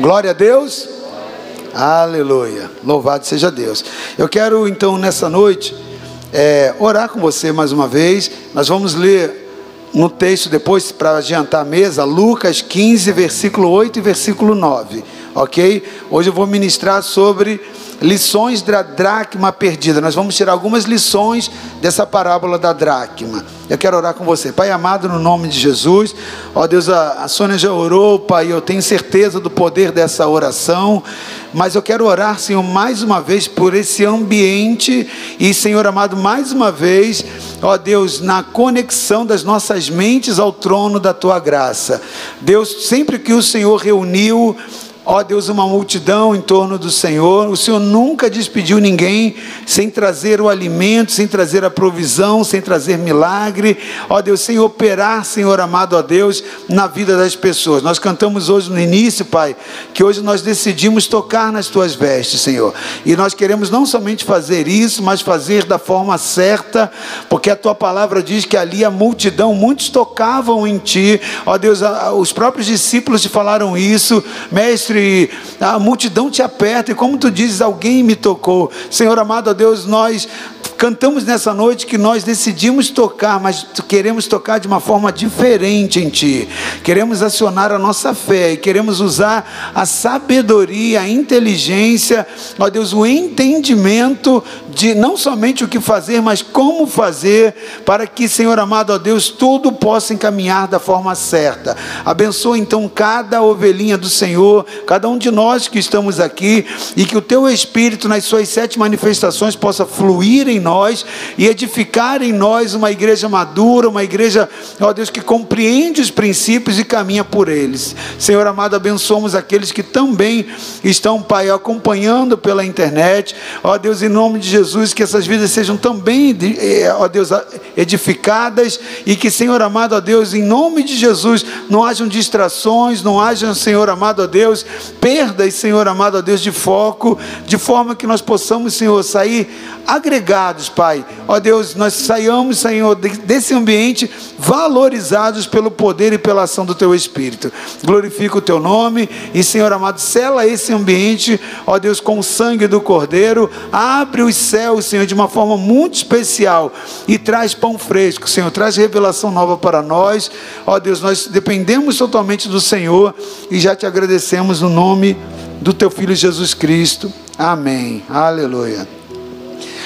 Glória a Deus. Aleluia. Louvado seja Deus. Eu quero então nessa noite é, orar com você mais uma vez. Nós vamos ler no texto depois para adiantar a mesa, Lucas 15, versículo 8 e versículo 9. Ok? Hoje eu vou ministrar sobre lições da dracma perdida. Nós vamos tirar algumas lições dessa parábola da dracma. Eu quero orar com você. Pai amado, no nome de Jesus. Ó Deus, a, a Sônia já orou, Pai. Eu tenho certeza do poder dessa oração. Mas eu quero orar, Senhor, mais uma vez por esse ambiente. E, Senhor amado, mais uma vez, ó Deus, na conexão das nossas mentes ao trono da tua graça. Deus, sempre que o Senhor reuniu Ó Deus, uma multidão em torno do Senhor. O Senhor nunca despediu ninguém sem trazer o alimento, sem trazer a provisão, sem trazer milagre. Ó Deus, sem operar, Senhor amado, ó Deus, na vida das pessoas. Nós cantamos hoje no início, Pai, que hoje nós decidimos tocar nas tuas vestes, Senhor. E nós queremos não somente fazer isso, mas fazer da forma certa, porque a tua palavra diz que ali a multidão, muitos tocavam em ti. Ó Deus, os próprios discípulos te falaram isso, mestre mestre, a multidão te aperta, e como tu dizes, alguém me tocou. Senhor amado, a Deus, nós cantamos nessa noite que nós decidimos tocar, mas queremos tocar de uma forma diferente em Ti. Queremos acionar a nossa fé e queremos usar a sabedoria, a inteligência, ó Deus, o entendimento de não somente o que fazer, mas como fazer, para que, Senhor amado, ó Deus, tudo possa encaminhar da forma certa. Abençoa então cada ovelhinha do Senhor, cada um de nós que estamos aqui, e que o Teu Espírito, nas suas sete manifestações, possa fluir em nós e edificar em nós uma igreja madura, uma igreja, ó Deus, que compreende os princípios e caminha por eles. Senhor amado, abençoamos aqueles que também estão, Pai, acompanhando pela internet. Ó Deus, em nome de Jesus, que essas vidas sejam também, eh, ó Deus, edificadas e que, Senhor amado, ó Deus, em nome de Jesus, não hajam distrações, não hajam, Senhor amado, ó Deus, perdas, Senhor amado, ó Deus, de foco, de forma que nós possamos, Senhor, sair agregados, Pai. Ó Deus, nós saiamos, Senhor, desse ambiente valorizados pelo poder e pela ação do Teu Espírito. Glorifica o Teu nome e, Senhor amado, sela esse ambiente, ó Deus, com o sangue do Cordeiro. Abre os céus, Senhor, de uma forma muito especial e traz pão fresco, Senhor. Traz revelação nova para nós. Ó Deus, nós dependemos totalmente do Senhor e já te agradecemos no nome do Teu Filho Jesus Cristo. Amém. Aleluia.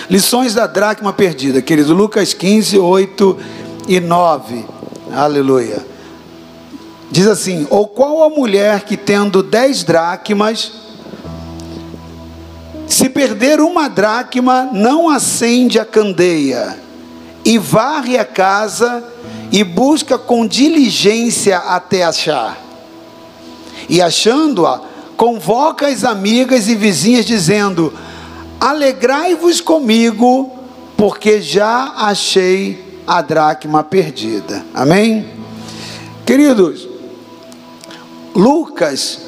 Lições da dracma perdida, querido. Lucas 15, 8 e 9. Aleluia. Diz assim: Ou qual a mulher que tendo dez dracmas, se perder uma dracma, não acende a candeia, e varre a casa, e busca com diligência até achar. E achando-a, convoca as amigas e vizinhas, dizendo: Alegrai-vos comigo, porque já achei a dracma perdida. Amém? Queridos, Lucas,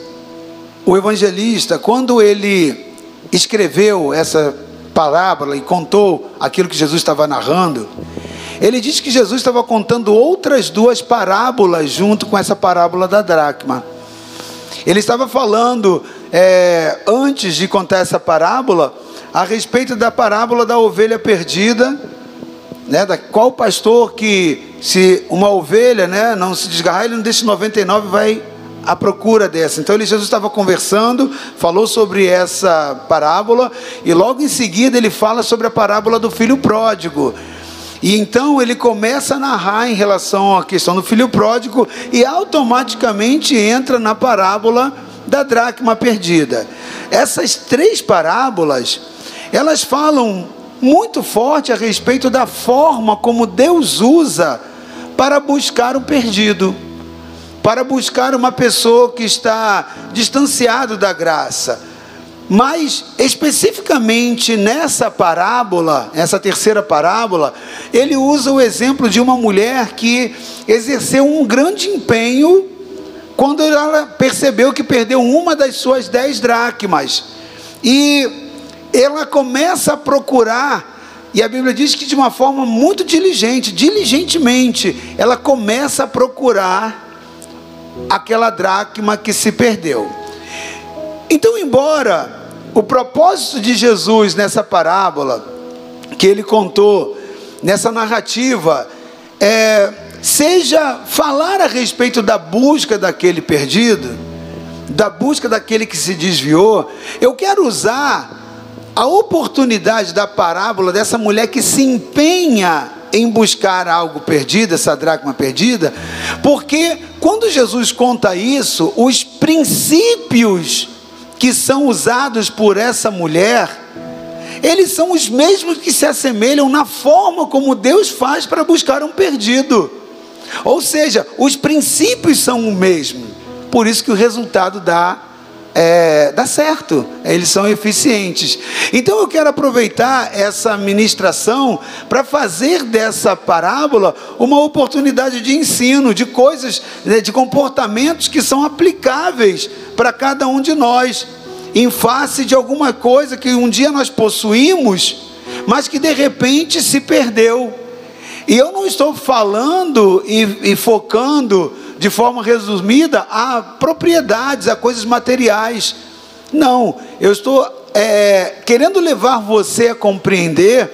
o evangelista, quando ele escreveu essa parábola e contou aquilo que Jesus estava narrando, ele diz que Jesus estava contando outras duas parábolas junto com essa parábola da dracma. Ele estava falando, é, antes de contar essa parábola, a respeito da parábola da ovelha perdida, né, da qual pastor que se uma ovelha, né, não se desgarrar, ele não deixa 99 vai à procura dessa. Então ele Jesus estava conversando, falou sobre essa parábola e logo em seguida ele fala sobre a parábola do filho pródigo. E então ele começa a narrar em relação à questão do filho pródigo e automaticamente entra na parábola da dracma perdida. Essas três parábolas elas falam muito forte a respeito da forma como Deus usa para buscar o perdido, para buscar uma pessoa que está distanciado da graça. Mas especificamente nessa parábola, essa terceira parábola, ele usa o exemplo de uma mulher que exerceu um grande empenho quando ela percebeu que perdeu uma das suas dez dracmas. E ela começa a procurar, e a Bíblia diz que de uma forma muito diligente, diligentemente, ela começa a procurar aquela dracma que se perdeu. Então, embora o propósito de Jesus nessa parábola que ele contou, nessa narrativa, é, seja falar a respeito da busca daquele perdido, da busca daquele que se desviou, eu quero usar a oportunidade da parábola dessa mulher que se empenha em buscar algo perdido, essa dracma perdida, porque quando Jesus conta isso, os princípios que são usados por essa mulher, eles são os mesmos que se assemelham na forma como Deus faz para buscar um perdido. Ou seja, os princípios são o mesmo. Por isso que o resultado dá é, dá certo, eles são eficientes. Então eu quero aproveitar essa ministração para fazer dessa parábola uma oportunidade de ensino, de coisas, né, de comportamentos que são aplicáveis para cada um de nós, em face de alguma coisa que um dia nós possuímos, mas que de repente se perdeu. E eu não estou falando e, e focando de forma resumida, a propriedades, a coisas materiais. Não, eu estou é, querendo levar você a compreender,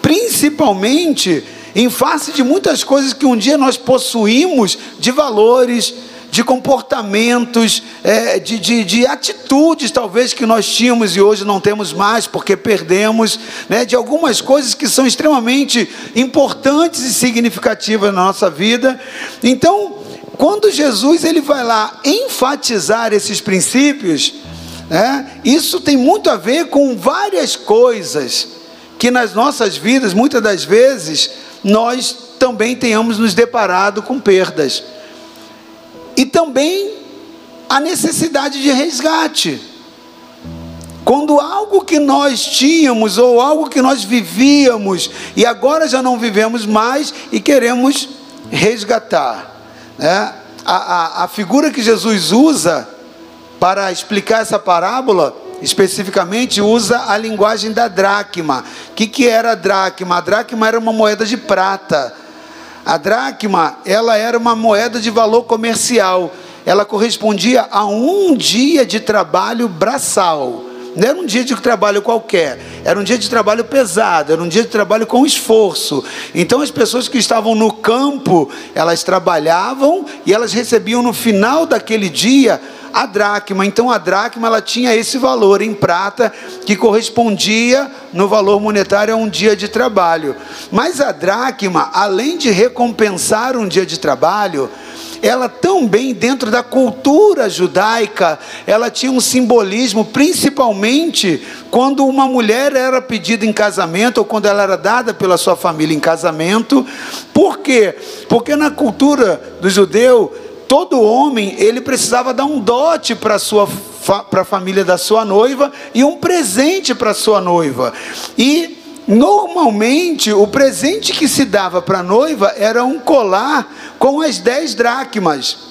principalmente em face de muitas coisas que um dia nós possuímos de valores, de comportamentos, é, de, de, de, atitudes talvez que nós tínhamos e hoje não temos mais porque perdemos, né, de algumas coisas que são extremamente importantes e significativas na nossa vida. Então, quando Jesus ele vai lá enfatizar esses princípios, né, isso tem muito a ver com várias coisas que nas nossas vidas, muitas das vezes, nós também tenhamos nos deparado com perdas. E também a necessidade de resgate. Quando algo que nós tínhamos ou algo que nós vivíamos e agora já não vivemos mais e queremos resgatar. Né? A, a, a figura que Jesus usa para explicar essa parábola, especificamente, usa a linguagem da dracma. O que, que era a dracma? A dracma era uma moeda de prata. A dracma, ela era uma moeda de valor comercial. Ela correspondia a um dia de trabalho braçal. Não era um dia de trabalho qualquer, era um dia de trabalho pesado, era um dia de trabalho com esforço. Então as pessoas que estavam no campo, elas trabalhavam e elas recebiam no final daquele dia a dracma. Então a dracma ela tinha esse valor em prata que correspondia no valor monetário a um dia de trabalho. Mas a dracma, além de recompensar um dia de trabalho, ela também dentro da cultura judaica, ela tinha um simbolismo, principalmente quando uma mulher era pedida em casamento ou quando ela era dada pela sua família em casamento. Por quê? Porque na cultura do judeu, todo homem, ele precisava dar um dote para sua para a família da sua noiva e um presente para sua noiva. E Normalmente, o presente que se dava para a noiva era um colar com as dez dracmas.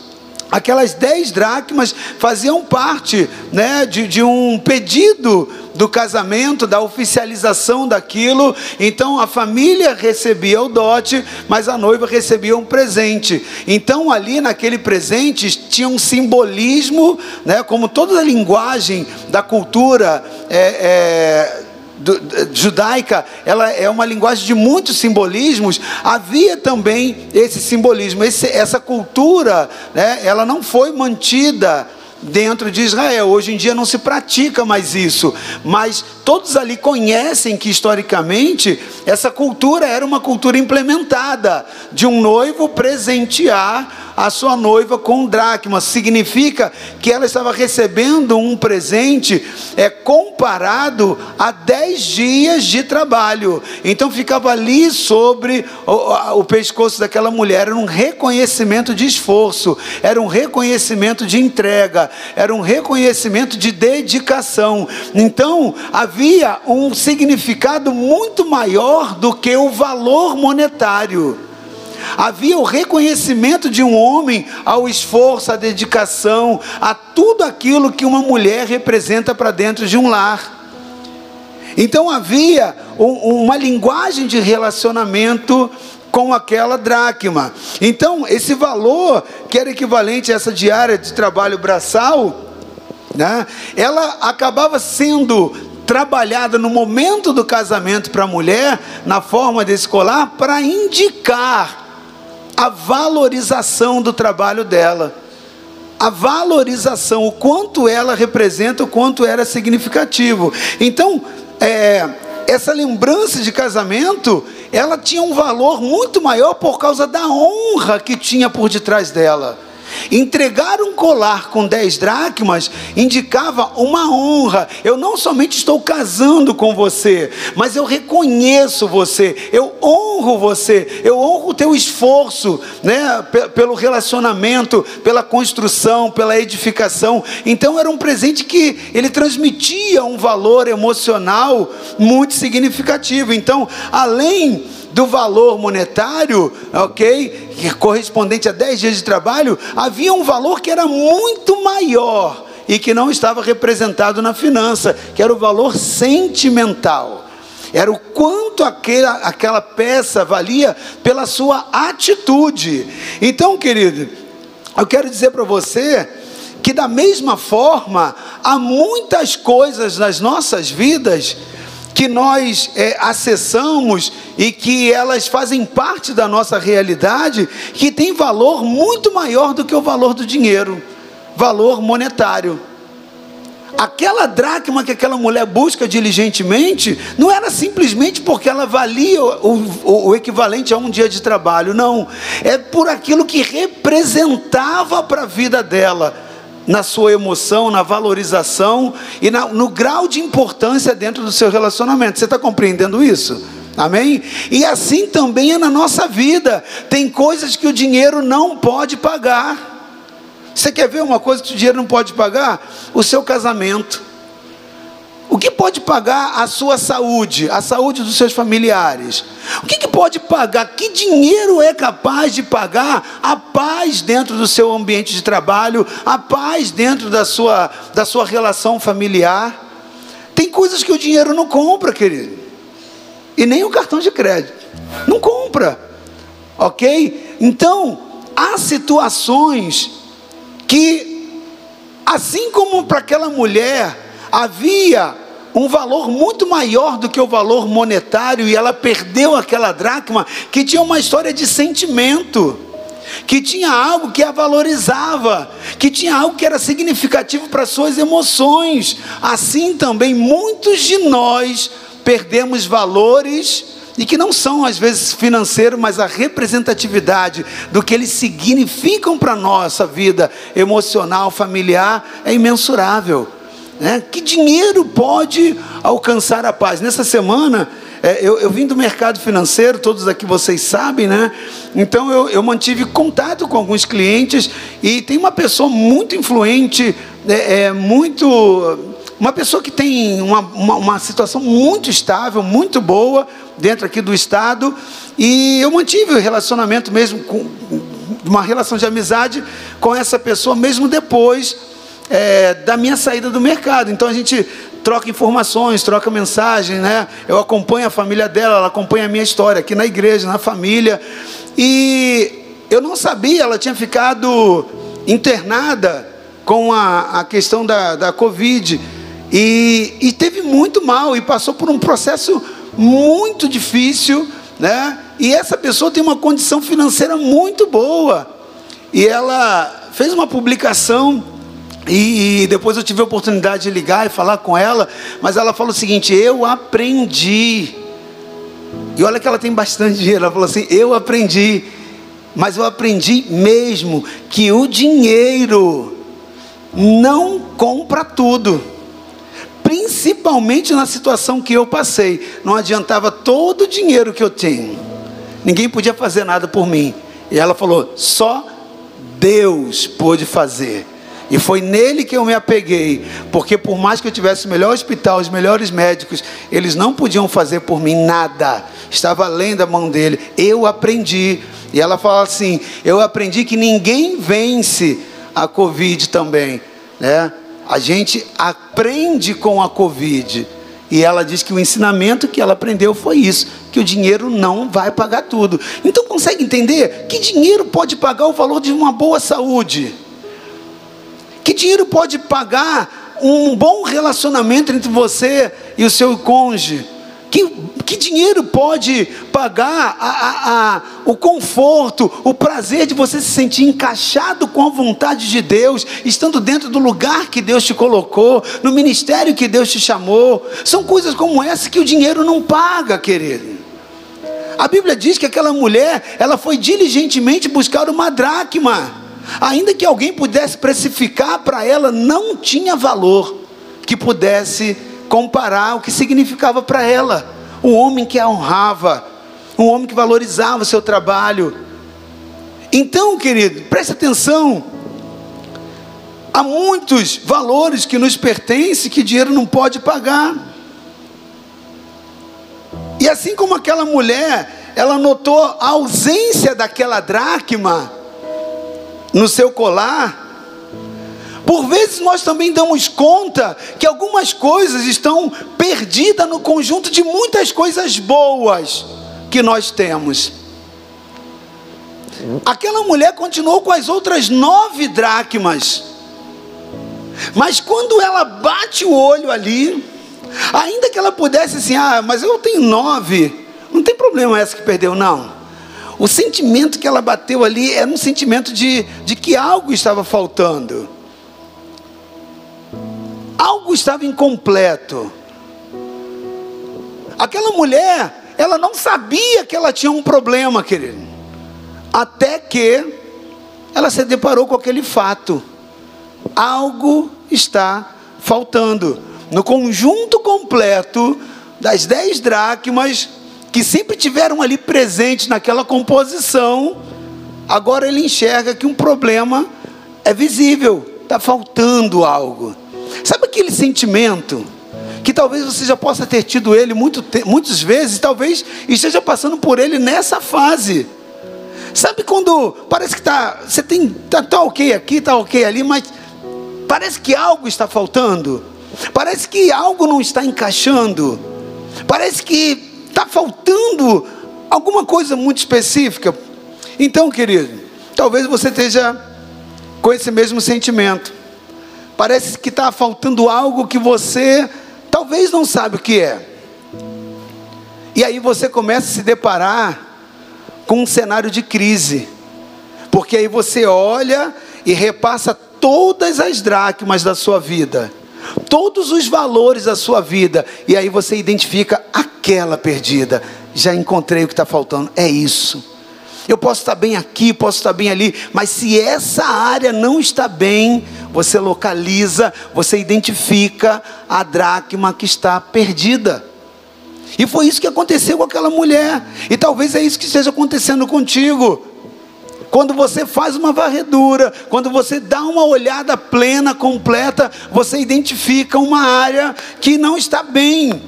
Aquelas dez dracmas faziam parte né, de, de um pedido do casamento, da oficialização daquilo. Então a família recebia o dote, mas a noiva recebia um presente. Então ali naquele presente tinha um simbolismo, né, como toda a linguagem da cultura é, é, do, judaica, ela é uma linguagem de muitos simbolismos, havia também esse simbolismo, esse, essa cultura, né, ela não foi mantida dentro de Israel. Hoje em dia não se pratica mais isso, mas todos ali conhecem que historicamente essa cultura era uma cultura implementada de um noivo presentear a sua noiva com dracma. Significa que ela estava recebendo um presente é comparado a dez dias de trabalho. Então ficava ali sobre o, o pescoço daquela mulher. Era um reconhecimento de esforço, era um reconhecimento de entrega, era um reconhecimento de dedicação. Então havia um significado muito maior do que o valor monetário. Havia o reconhecimento de um homem ao esforço, à dedicação, a tudo aquilo que uma mulher representa para dentro de um lar. Então havia um, uma linguagem de relacionamento com aquela dracma. Então, esse valor, que era equivalente a essa diária de trabalho braçal, né? ela acabava sendo trabalhada no momento do casamento para a mulher, na forma desse colar, para indicar a valorização do trabalho dela. A valorização, o quanto ela representa, o quanto era significativo. Então, é, essa lembrança de casamento, ela tinha um valor muito maior por causa da honra que tinha por detrás dela. Entregar um colar com dez dracmas indicava uma honra. Eu não somente estou casando com você, mas eu reconheço você, eu honro você, eu honro o teu esforço, né, pelo relacionamento, pela construção, pela edificação. Então era um presente que ele transmitia um valor emocional muito significativo. Então, além do valor monetário, ok? Correspondente a 10 dias de trabalho, havia um valor que era muito maior e que não estava representado na finança, que era o valor sentimental. Era o quanto aquela, aquela peça valia pela sua atitude. Então, querido, eu quero dizer para você que, da mesma forma, há muitas coisas nas nossas vidas que nós é, acessamos e que elas fazem parte da nossa realidade, que tem valor muito maior do que o valor do dinheiro, valor monetário. Aquela dracma que aquela mulher busca diligentemente, não era simplesmente porque ela valia o, o, o equivalente a um dia de trabalho, não. É por aquilo que representava para a vida dela na sua emoção, na valorização e na, no grau de importância dentro do seu relacionamento. Você está compreendendo isso? Amém? E assim também é na nossa vida. Tem coisas que o dinheiro não pode pagar. Você quer ver uma coisa que o dinheiro não pode pagar? O seu casamento. O que pode pagar a sua saúde, a saúde dos seus familiares? O que, que, pode pagar? Que dinheiro é capaz de pagar a paz dentro do seu ambiente de trabalho, a paz dentro da sua, da sua relação familiar? Tem coisas que o dinheiro não compra, querido, e nem o cartão de crédito. Não compra, ok? Então, há situações que, assim como para aquela mulher, havia um valor muito maior do que o valor monetário e ela perdeu aquela dracma que tinha uma história de sentimento, que tinha algo que a valorizava, que tinha algo que era significativo para suas emoções. Assim também muitos de nós perdemos valores e que não são às vezes financeiros, mas a representatividade do que eles significam para a nossa vida emocional, familiar é imensurável. Né? Que dinheiro pode alcançar a paz? Nessa semana, é, eu, eu, vim do mercado financeiro, todos aqui vocês sabem, né? Então eu, eu, mantive contato com alguns clientes e tem uma pessoa muito influente, é, é muito. Uma pessoa que tem uma, uma, uma, situação muito estável, muito boa, dentro aqui do Estado, e eu mantive o relacionamento mesmo, com, uma relação de amizade com essa pessoa, mesmo depois é, da minha saída do mercado. Então a gente troca informações, troca mensagem, né? Eu acompanho a família dela, ela acompanha a minha história aqui na igreja, na família. E eu não sabia, ela tinha ficado internada com a, a questão da, da Covid. E, e teve muito mal e passou por um processo muito difícil, né? E essa pessoa tem uma condição financeira muito boa. E ela fez uma publicação e, depois eu tive a oportunidade de ligar e falar com ela, mas ela falou o seguinte: eu aprendi. E olha que ela tem bastante dinheiro. Ela falou assim: eu aprendi, mas eu aprendi mesmo que o dinheiro não compra tudo. Principalmente na situação que eu passei, não adiantava todo o dinheiro que eu tenho, ninguém podia fazer nada por mim. E ela falou: só Deus pôde fazer. E foi nele que eu me apeguei, porque por mais que eu tivesse o melhor hospital, os melhores médicos, eles não podiam fazer por mim nada. Estava além da mão dele. Eu aprendi. E ela fala assim: "Eu aprendi que ninguém vence a Covid também, né? A gente aprende com a Covid. E ela diz que o ensinamento que ela aprendeu foi isso: que o dinheiro não vai pagar tudo. Então consegue entender que dinheiro pode pagar o valor de uma boa saúde? Que dinheiro pode pagar um bom relacionamento entre você e o seu cônjuge? Que, que dinheiro pode pagar a, a, a, o conforto, o prazer de você se sentir encaixado com a vontade de Deus, estando dentro do lugar que Deus te colocou, no ministério que Deus te chamou? São coisas como essa que o dinheiro não paga, querido. A Bíblia diz que aquela mulher, ela foi diligentemente buscar uma dracma, ainda que alguém pudesse precificar para ela, não tinha valor que pudesse comparar o que significava para ela. Um homem que a honrava, um homem que valorizava o seu trabalho. Então, querido, preste atenção. Há muitos valores que nos pertencem que dinheiro não pode pagar. E assim como aquela mulher, ela notou a ausência daquela dracma no seu colar, por vezes nós também damos conta que algumas coisas estão perdidas no conjunto de muitas coisas boas que nós temos. Aquela mulher continuou com as outras nove dracmas, mas quando ela bate o olho ali, ainda que ela pudesse assim, ah, mas eu tenho nove, não tem problema essa que perdeu, não. O sentimento que ela bateu ali era um sentimento de, de que algo estava faltando algo estava incompleto. Aquela mulher, ela não sabia que ela tinha um problema, querido. Até que ela se deparou com aquele fato. Algo está faltando. No conjunto completo das dez dracmas que sempre tiveram ali presentes naquela composição, agora ele enxerga que um problema é visível, está faltando algo. Sabe aquele sentimento que talvez você já possa ter tido ele muito, muitas vezes, talvez esteja passando por ele nessa fase. Sabe quando parece que tá, você tem tá, tá ok aqui, tá ok ali, mas parece que algo está faltando. Parece que algo não está encaixando. Parece que está faltando alguma coisa muito específica. Então, querido, talvez você esteja com esse mesmo sentimento. Parece que está faltando algo que você talvez não sabe o que é. E aí você começa a se deparar com um cenário de crise. Porque aí você olha e repassa todas as dracmas da sua vida, todos os valores da sua vida, e aí você identifica aquela perdida. Já encontrei o que está faltando, é isso. Eu posso estar bem aqui, posso estar bem ali, mas se essa área não está bem, você localiza, você identifica a dracma que está perdida. E foi isso que aconteceu com aquela mulher. E talvez é isso que esteja acontecendo contigo. Quando você faz uma varredura, quando você dá uma olhada plena, completa, você identifica uma área que não está bem.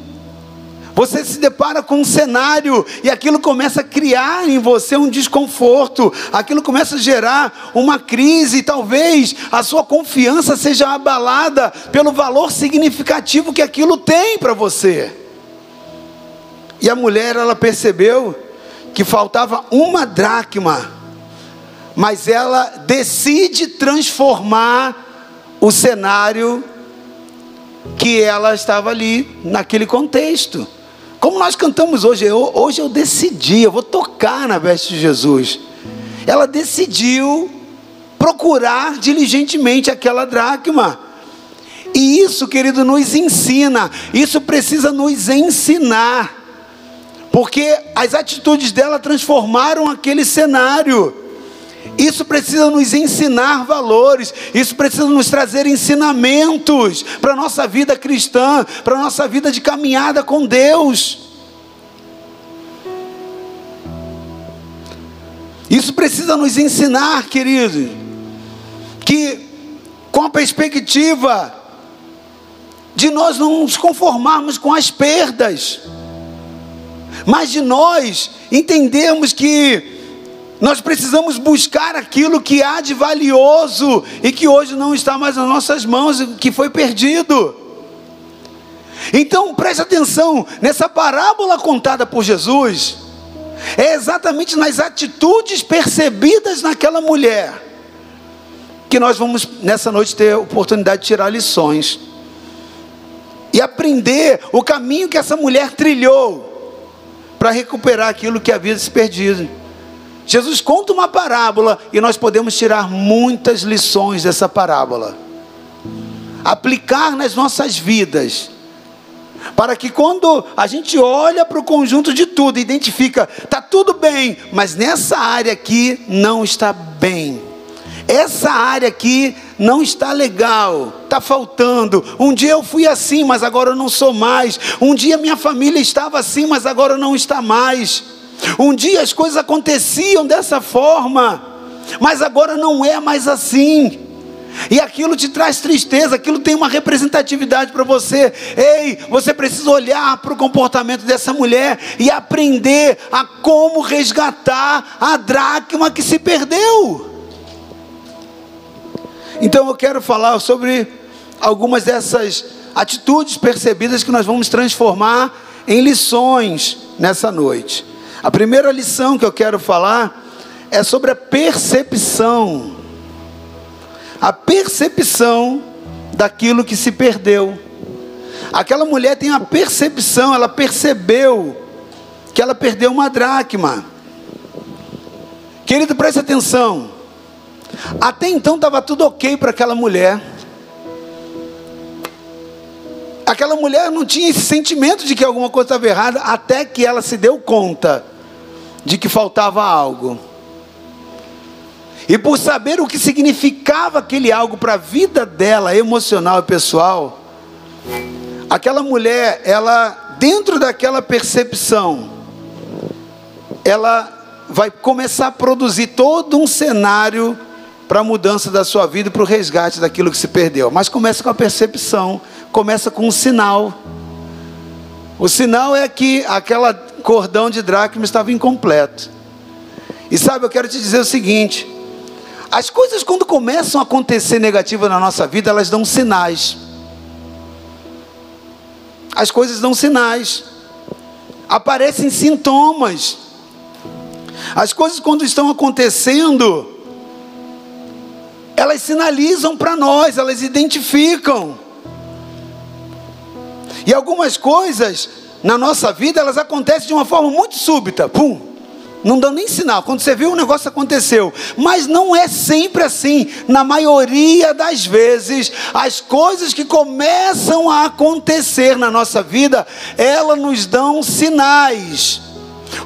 Você se depara com um cenário e aquilo começa a criar em você um desconforto, aquilo começa a gerar uma crise, e talvez a sua confiança seja abalada pelo valor significativo que aquilo tem para você. E a mulher, ela percebeu que faltava uma dracma, mas ela decide transformar o cenário que ela estava ali, naquele contexto. Como nós cantamos hoje, eu, hoje eu decidi, eu vou tocar na veste de Jesus. Ela decidiu procurar diligentemente aquela dracma. E isso, querido, nos ensina, isso precisa nos ensinar, porque as atitudes dela transformaram aquele cenário. Isso precisa nos ensinar valores, isso precisa nos trazer ensinamentos para a nossa vida cristã, para a nossa vida de caminhada com Deus. Isso precisa nos ensinar, querido, que com a perspectiva de nós não nos conformarmos com as perdas, mas de nós entendermos que nós precisamos buscar aquilo que há de valioso e que hoje não está mais nas nossas mãos, que foi perdido. Então preste atenção nessa parábola contada por Jesus, é exatamente nas atitudes percebidas naquela mulher que nós vamos nessa noite ter a oportunidade de tirar lições e aprender o caminho que essa mulher trilhou para recuperar aquilo que havia se perdido. Jesus conta uma parábola e nós podemos tirar muitas lições dessa parábola, aplicar nas nossas vidas, para que quando a gente olha para o conjunto de tudo, identifica, está tudo bem, mas nessa área aqui não está bem essa área aqui não está legal, está faltando. Um dia eu fui assim, mas agora eu não sou mais. Um dia minha família estava assim, mas agora não está mais. Um dia as coisas aconteciam dessa forma, mas agora não é mais assim. E aquilo te traz tristeza, aquilo tem uma representatividade para você. Ei, você precisa olhar para o comportamento dessa mulher e aprender a como resgatar a dracma que se perdeu. Então eu quero falar sobre algumas dessas atitudes percebidas que nós vamos transformar em lições nessa noite. A primeira lição que eu quero falar é sobre a percepção. A percepção daquilo que se perdeu. Aquela mulher tem a percepção, ela percebeu que ela perdeu uma dracma. Querido, preste atenção. Até então estava tudo ok para aquela mulher. Aquela mulher não tinha esse sentimento de que alguma coisa estava errada, até que ela se deu conta de que faltava algo. E por saber o que significava aquele algo para a vida dela, emocional e pessoal, aquela mulher, ela, dentro daquela percepção, ela vai começar a produzir todo um cenário para a mudança da sua vida para o resgate daquilo que se perdeu. Mas começa com a percepção, começa com um sinal. O sinal é que aquela cordão de dracma estava incompleto. E sabe, eu quero te dizer o seguinte: as coisas quando começam a acontecer negativas na nossa vida, elas dão sinais. As coisas dão sinais. Aparecem sintomas. As coisas quando estão acontecendo, elas sinalizam para nós, elas identificam. E algumas coisas na nossa vida, elas acontecem de uma forma muito súbita, pum, não dão nem sinal. Quando você viu, o negócio aconteceu. Mas não é sempre assim. Na maioria das vezes, as coisas que começam a acontecer na nossa vida, elas nos dão sinais.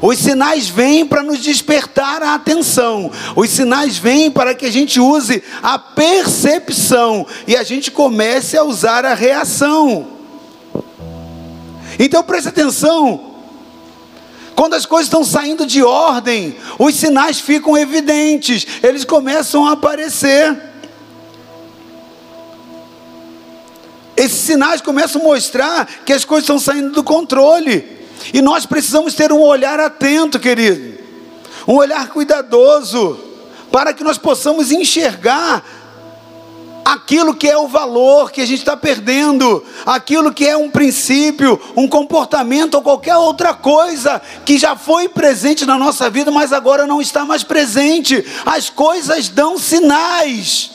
Os sinais vêm para nos despertar a atenção. Os sinais vêm para que a gente use a percepção e a gente comece a usar a reação. Então preste atenção. Quando as coisas estão saindo de ordem, os sinais ficam evidentes, eles começam a aparecer. Esses sinais começam a mostrar que as coisas estão saindo do controle. E nós precisamos ter um olhar atento, querido, um olhar cuidadoso, para que nós possamos enxergar aquilo que é o valor que a gente está perdendo, aquilo que é um princípio, um comportamento ou qualquer outra coisa que já foi presente na nossa vida, mas agora não está mais presente. As coisas dão sinais.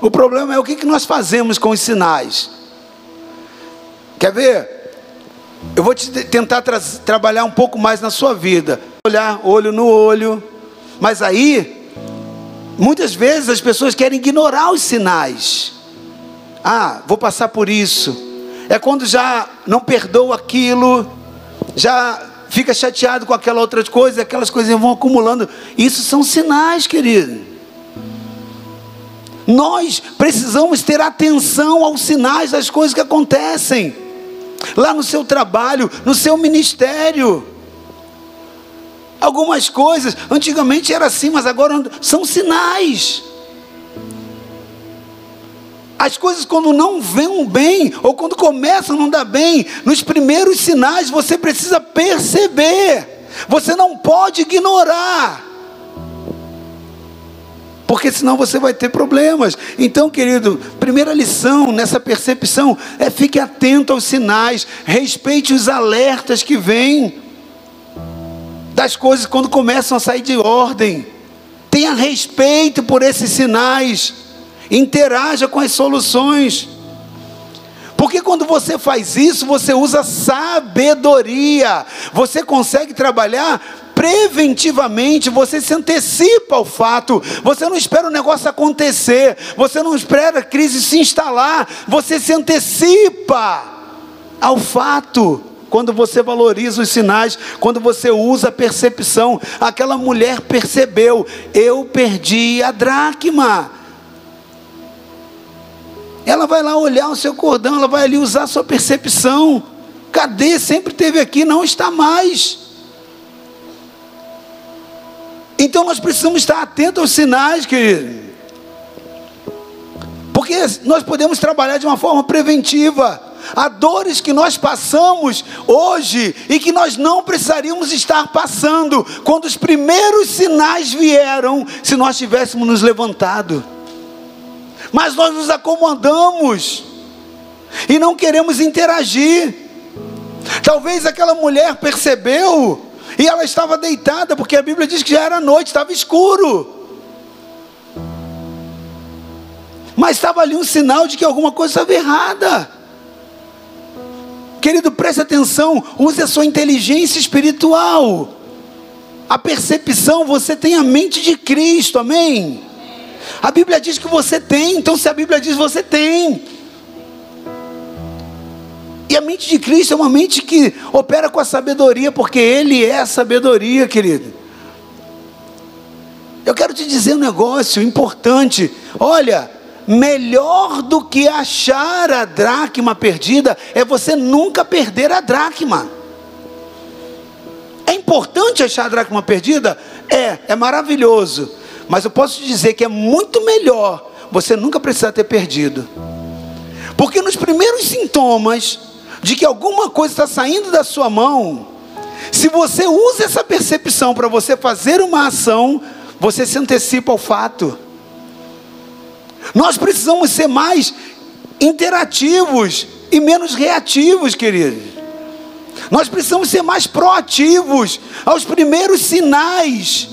O problema é o que nós fazemos com os sinais. Quer ver? Eu vou te tentar tra trabalhar um pouco mais na sua vida. Olhar olho no olho. Mas aí, muitas vezes as pessoas querem ignorar os sinais. Ah, vou passar por isso. É quando já não perdoa aquilo, já fica chateado com aquela outra coisa, aquelas coisas vão acumulando. Isso são sinais, querido. Nós precisamos ter atenção aos sinais das coisas que acontecem lá no seu trabalho, no seu ministério. Algumas coisas, antigamente era assim, mas agora são sinais. As coisas quando não vêm bem, ou quando começam a não dar bem, nos primeiros sinais você precisa perceber. Você não pode ignorar porque senão você vai ter problemas. Então, querido, primeira lição nessa percepção é fique atento aos sinais, respeite os alertas que vêm das coisas quando começam a sair de ordem. Tenha respeito por esses sinais. Interaja com as soluções. Porque quando você faz isso, você usa sabedoria. Você consegue trabalhar preventivamente, você se antecipa ao fato, você não espera o negócio acontecer, você não espera a crise se instalar, você se antecipa ao fato. Quando você valoriza os sinais, quando você usa a percepção, aquela mulher percebeu: eu perdi a dracma. Ela vai lá olhar o seu cordão, ela vai ali usar a sua percepção. Cadê? Sempre teve aqui, não está mais. Então nós precisamos estar atentos aos sinais, querido. Porque nós podemos trabalhar de uma forma preventiva. Há dores que nós passamos hoje e que nós não precisaríamos estar passando quando os primeiros sinais vieram, se nós tivéssemos nos levantado mas nós nos acomodamos e não queremos interagir. Talvez aquela mulher percebeu e ela estava deitada, porque a Bíblia diz que já era noite, estava escuro. Mas estava ali um sinal de que alguma coisa estava errada. Querido, preste atenção, use a sua inteligência espiritual. A percepção, você tem a mente de Cristo, amém? A Bíblia diz que você tem, então se a Bíblia diz você tem. E a mente de Cristo é uma mente que opera com a sabedoria, porque Ele é a sabedoria, querido. Eu quero te dizer um negócio importante. Olha, melhor do que achar a dracma perdida é você nunca perder a dracma. É importante achar a dracma perdida? É, é maravilhoso. Mas eu posso te dizer que é muito melhor você nunca precisar ter perdido. Porque nos primeiros sintomas de que alguma coisa está saindo da sua mão, se você usa essa percepção para você fazer uma ação, você se antecipa ao fato. Nós precisamos ser mais interativos e menos reativos, queridos. Nós precisamos ser mais proativos aos primeiros sinais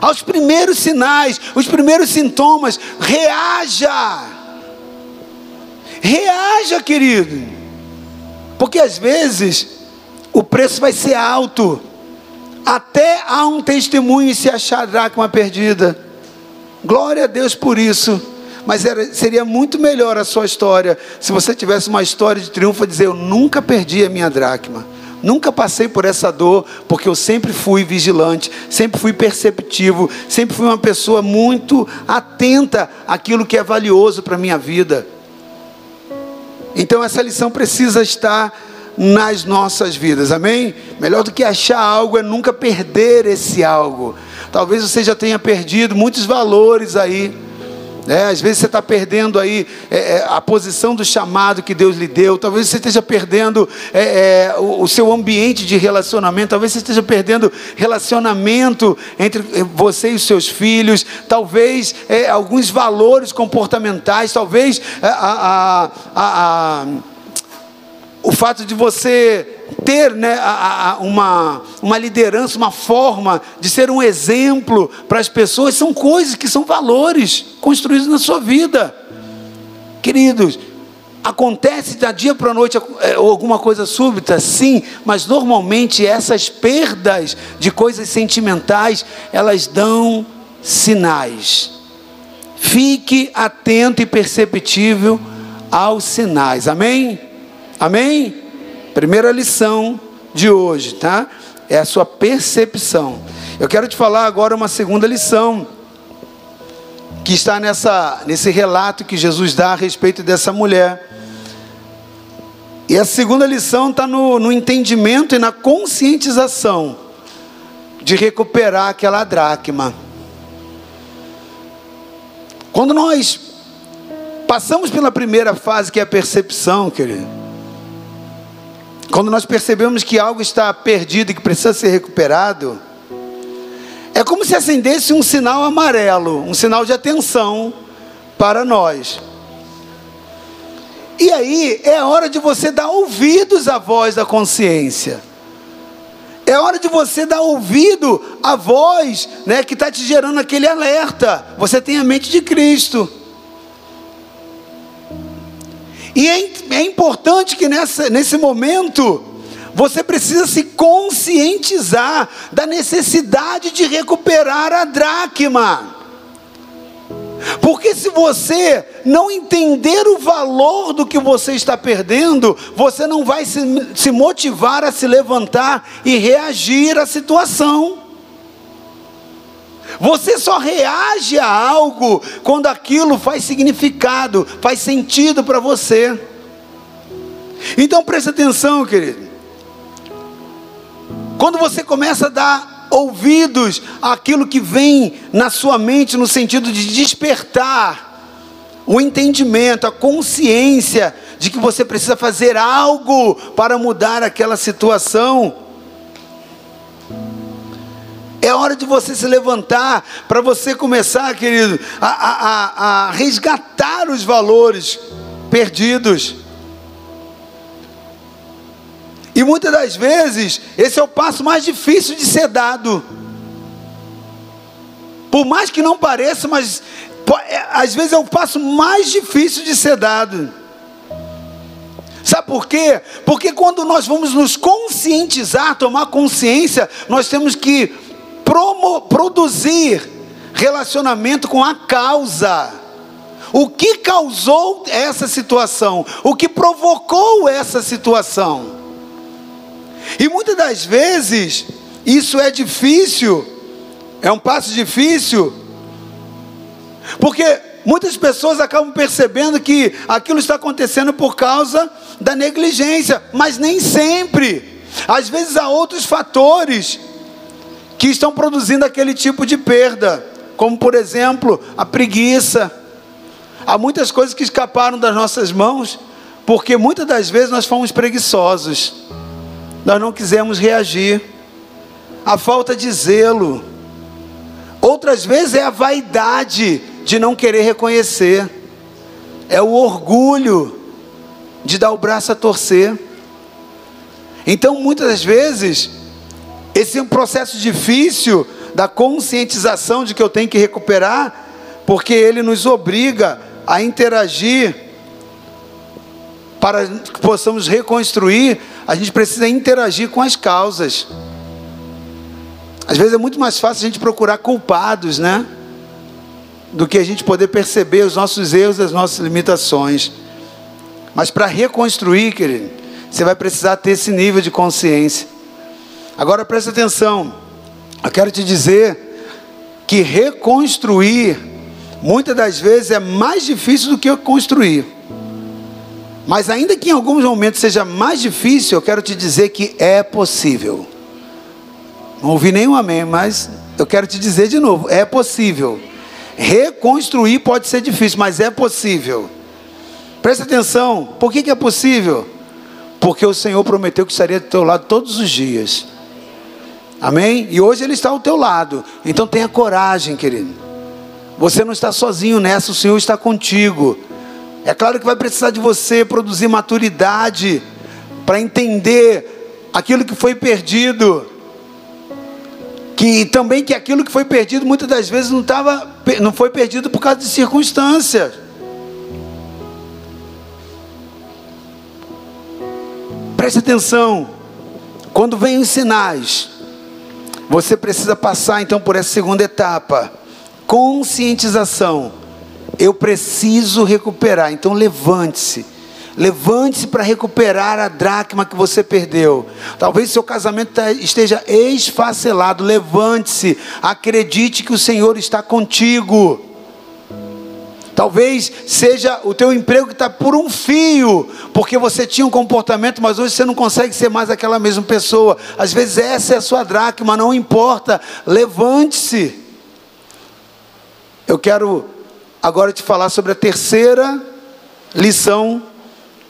aos primeiros sinais, os primeiros sintomas, reaja. Reaja, querido. Porque às vezes o preço vai ser alto. Até há um testemunho se achar dracma perdida. Glória a Deus por isso. Mas era, seria muito melhor a sua história se você tivesse uma história de triunfo dizer: Eu nunca perdi a minha dracma. Nunca passei por essa dor, porque eu sempre fui vigilante, sempre fui perceptivo, sempre fui uma pessoa muito atenta àquilo que é valioso para a minha vida. Então essa lição precisa estar nas nossas vidas, amém? Melhor do que achar algo é nunca perder esse algo. Talvez você já tenha perdido muitos valores aí é, às vezes você está perdendo aí é, é, a posição do chamado que Deus lhe deu. Talvez você esteja perdendo é, é o, o, seu ambiente de relacionamento. Talvez você esteja perdendo relacionamento entre você e os seus filhos. Talvez é, alguns valores comportamentais. Talvez a, a, a, o fato de você ter né, a, a, uma, uma liderança, uma forma de ser um exemplo para as pessoas, são coisas que são valores construídos na sua vida. Queridos, acontece da dia para a noite é, alguma coisa súbita, sim, mas normalmente essas perdas de coisas sentimentais, elas dão sinais. Fique atento e perceptível aos sinais. Amém? Amém? Primeira lição de hoje, tá? É a sua percepção. Eu quero te falar agora uma segunda lição que está nessa, nesse relato que Jesus dá a respeito dessa mulher. E a segunda lição está no, no entendimento e na conscientização de recuperar aquela dracma. Quando nós passamos pela primeira fase, que é a percepção, querido, quando nós percebemos que algo está perdido e que precisa ser recuperado, é como se acendesse um sinal amarelo, um sinal de atenção para nós. E aí é hora de você dar ouvidos à voz da consciência. É hora de você dar ouvido à voz né, que está te gerando aquele alerta. Você tem a mente de Cristo. E é, é importante que nessa, nesse momento você precisa se conscientizar da necessidade de recuperar a dracma. Porque se você não entender o valor do que você está perdendo, você não vai se, se motivar a se levantar e reagir à situação. Você só reage a algo quando aquilo faz significado, faz sentido para você. Então preste atenção, querido. Quando você começa a dar ouvidos àquilo que vem na sua mente, no sentido de despertar o entendimento, a consciência de que você precisa fazer algo para mudar aquela situação, é hora de você se levantar, para você começar, querido, a, a, a, resgatar os valores perdidos. E muitas das vezes, esse é o passo mais difícil de ser dado. Por mais que não pareça, mas é, às vezes é o passo mais difícil de ser dado. Sabe por quê? Porque quando nós vamos nos conscientizar, tomar consciência, nós temos que promo, produzir relacionamento com a causa. O que causou essa situação? O que provocou essa situação? E muitas das vezes, isso é difícil, é um passo difícil, porque muitas pessoas acabam percebendo que aquilo está acontecendo por causa da negligência, mas nem sempre. Às vezes há outros fatores que estão produzindo aquele tipo de perda, como por exemplo a preguiça. Há muitas coisas que escaparam das nossas mãos, porque muitas das vezes nós fomos preguiçosos, nós não quisemos reagir. A falta de zelo, outras vezes é a vaidade de não querer reconhecer, é o orgulho de dar o braço a torcer. Então, muitas das vezes, esse é um processo difícil da conscientização de que eu tenho que recuperar, porque ele nos obriga a interagir para que possamos reconstruir, a gente precisa interagir com as causas. Às vezes é muito mais fácil a gente procurar culpados, né? Do que a gente poder perceber os nossos erros, as nossas limitações. Mas para reconstruir, querido, você vai precisar ter esse nível de consciência. Agora presta atenção, eu quero te dizer que reconstruir, muitas das vezes, é mais difícil do que construir. Mas ainda que em alguns momentos seja mais difícil, eu quero te dizer que é possível. Não ouvi nenhum amém, mas eu quero te dizer de novo: é possível. Reconstruir pode ser difícil, mas é possível. Presta atenção, por que, que é possível? Porque o Senhor prometeu que estaria do teu lado todos os dias. Amém? E hoje Ele está ao teu lado. Então tenha coragem, querido. Você não está sozinho nessa, o Senhor está contigo. É claro que vai precisar de você produzir maturidade para entender aquilo que foi perdido. Que também que aquilo que foi perdido muitas das vezes não, tava, não foi perdido por causa de circunstâncias. Preste atenção. Quando vem os sinais, você precisa passar então por essa segunda etapa, conscientização. Eu preciso recuperar. Então levante-se. Levante-se para recuperar a dracma que você perdeu. Talvez seu casamento esteja esfacelado. Levante-se. Acredite que o Senhor está contigo. Talvez seja o teu emprego que está por um fio, porque você tinha um comportamento, mas hoje você não consegue ser mais aquela mesma pessoa. Às vezes essa é a sua dracma, não importa. Levante-se. Eu quero agora te falar sobre a terceira lição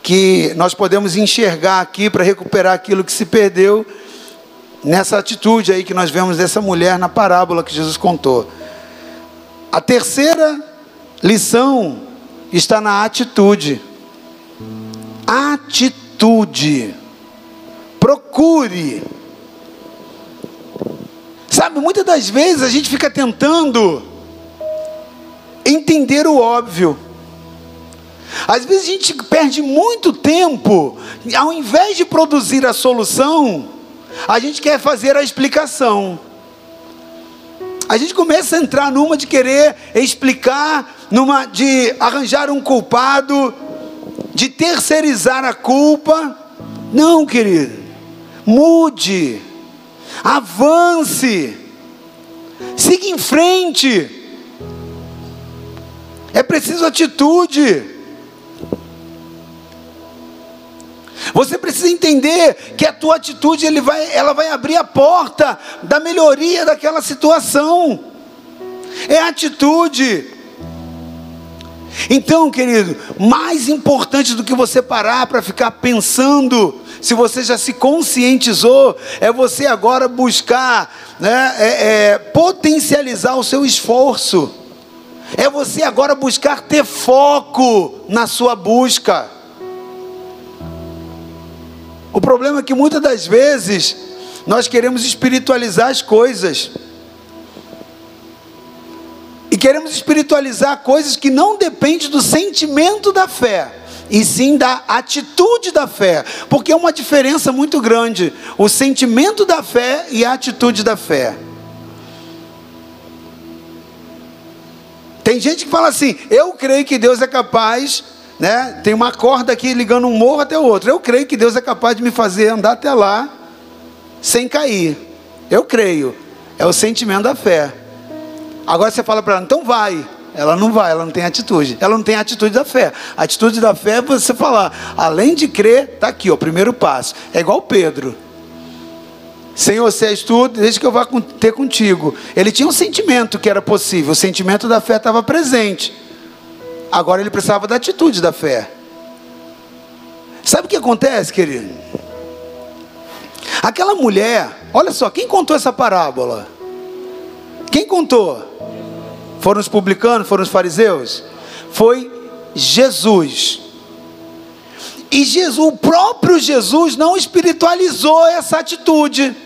que nós podemos enxergar aqui para recuperar aquilo que se perdeu nessa atitude aí que nós vemos dessa mulher na parábola que Jesus contou. A terceira Lição está na atitude. Atitude. Procure. Sabe, muitas das vezes a gente fica tentando entender o óbvio. Às vezes a gente perde muito tempo, ao invés de produzir a solução, a gente quer fazer a explicação. A gente começa a entrar numa de querer explicar, numa de arranjar um culpado, de terceirizar a culpa. Não, querido. Mude. Avance. Siga em frente. É preciso atitude. Você precisa entender que a tua atitude ele vai, ela vai abrir a porta da melhoria daquela situação. É atitude. Então, querido, mais importante do que você parar para ficar pensando, se você já se conscientizou, é você agora buscar né, é, é, potencializar o seu esforço. É você agora buscar ter foco na sua busca. O problema é que muitas das vezes nós queremos espiritualizar as coisas. E queremos espiritualizar coisas que não dependem do sentimento da fé, e sim da atitude da fé, porque é uma diferença muito grande o sentimento da fé e a atitude da fé. Tem gente que fala assim: eu creio que Deus é capaz, né? Tem uma corda aqui ligando um morro até o outro. Eu creio que Deus é capaz de me fazer andar até lá sem cair. Eu creio. É o sentimento da fé. Agora você fala para ela, então vai. Ela não vai, ela não tem atitude. Ela não tem atitude da fé. A atitude da fé é você falar, além de crer, está aqui, o primeiro passo. É igual Pedro. Senhor, se és tu, deixa que eu vá ter contigo. Ele tinha um sentimento que era possível, o sentimento da fé estava presente. Agora ele precisava da atitude da fé. Sabe o que acontece, querido? Aquela mulher, olha só, quem contou essa parábola? Quem contou? Foram os publicanos, foram os fariseus? Foi Jesus. E Jesus, o próprio Jesus não espiritualizou essa atitude.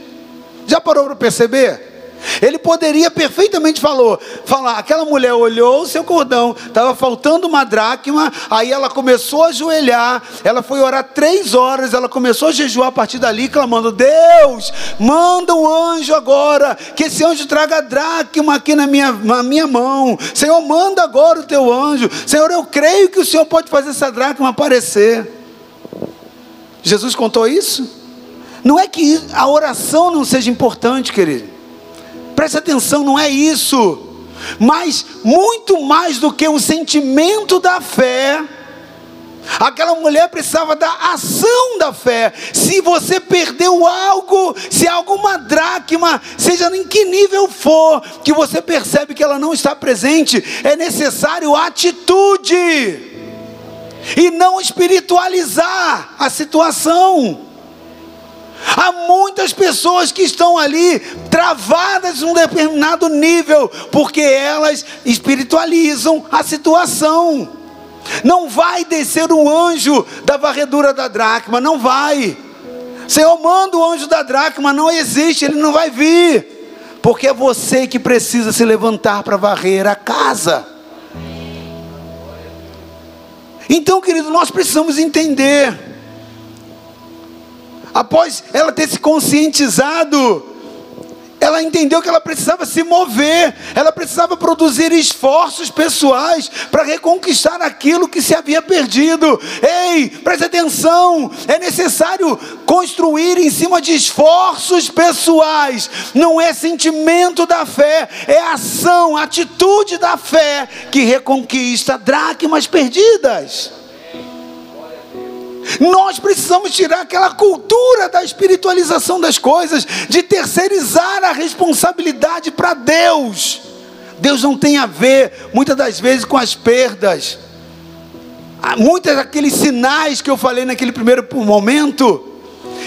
Já parou para perceber? Ele poderia perfeitamente falou, falar, aquela mulher olhou o seu cordão, estava faltando uma dracma, aí ela começou a ajoelhar, ela foi orar três horas, ela começou a jejuar a partir dali, clamando: Deus, manda um anjo agora, que esse anjo traga a dracma aqui na minha, na minha mão. Senhor, manda agora o teu anjo. Senhor, eu creio que o Senhor pode fazer essa dracma aparecer. Jesus contou isso? Não é que a oração não seja importante, querido. Preste atenção, não é isso. Mas muito mais do que o sentimento da fé, Aquela mulher precisava da ação da fé. Se você perdeu algo, se alguma dracma, seja em que nível for, que você percebe que ela não está presente, é necessário atitude e não espiritualizar a situação. Há muitas pessoas que estão ali travadas num determinado nível, porque elas espiritualizam a situação. Não vai descer o anjo da varredura da dracma, não vai. Senhor, manda o anjo da dracma, não existe, ele não vai vir. Porque é você que precisa se levantar para varrer a casa. Então, querido, nós precisamos entender após ela ter se conscientizado, ela entendeu que ela precisava se mover, ela precisava produzir esforços pessoais para reconquistar aquilo que se havia perdido. Ei, preste atenção, é necessário construir em cima de esforços pessoais, não é sentimento da fé, é ação, atitude da fé que reconquista dracmas perdidas. Nós precisamos tirar aquela cultura da espiritualização das coisas, de terceirizar a responsabilidade para Deus. Deus não tem a ver, muitas das vezes, com as perdas. Muitos daqueles sinais que eu falei naquele primeiro momento,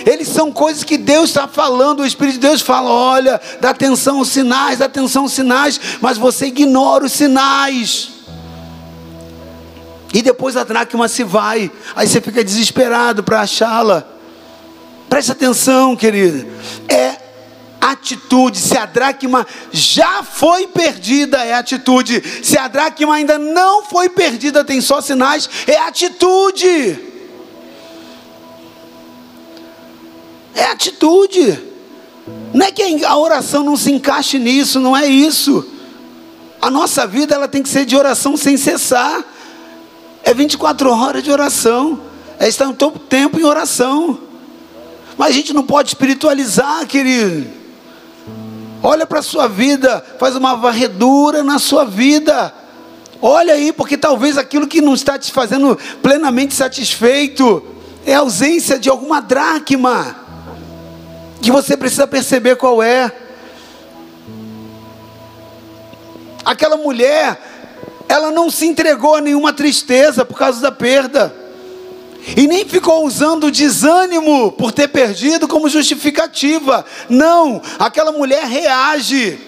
eles são coisas que Deus está falando, o Espírito de Deus fala: olha, dá atenção aos sinais, dá atenção aos sinais, mas você ignora os sinais. E depois a dracma se vai. Aí você fica desesperado para achá-la. Preste atenção, querido. É atitude. Se a dracma já foi perdida, é atitude. Se a dracma ainda não foi perdida, tem só sinais, é atitude. É atitude. Não é que a oração não se encaixe nisso, não é isso. A nossa vida ela tem que ser de oração sem cessar. É 24 horas de oração. É estar um tempo em oração. Mas a gente não pode espiritualizar, querido. Olha para a sua vida, faz uma varredura na sua vida. Olha aí, porque talvez aquilo que não está te fazendo plenamente satisfeito é a ausência de alguma dracma que você precisa perceber qual é. Aquela mulher, ela não se entregou a nenhuma tristeza por causa da perda. E nem ficou usando o desânimo por ter perdido como justificativa. Não, aquela mulher reage.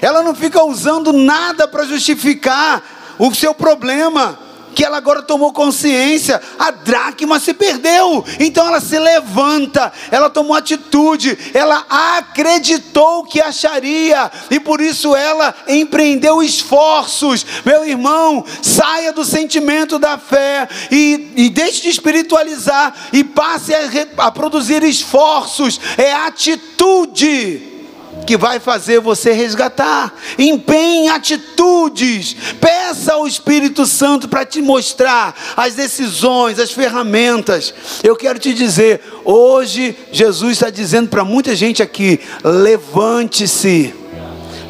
Ela não fica usando nada para justificar o seu problema que ela agora tomou consciência, a dracma se perdeu, então ela se levanta, ela tomou atitude, ela acreditou que acharia, e por isso ela empreendeu esforços. Meu irmão, saia do sentimento da fé e, e deixe de espiritualizar e passe a, a produzir esforços, é atitude que vai fazer você resgatar. Empenhe atitudes. Peça ao Espírito Santo para te mostrar as decisões, as ferramentas. Eu quero te dizer, hoje Jesus está dizendo para muita gente aqui: levante-se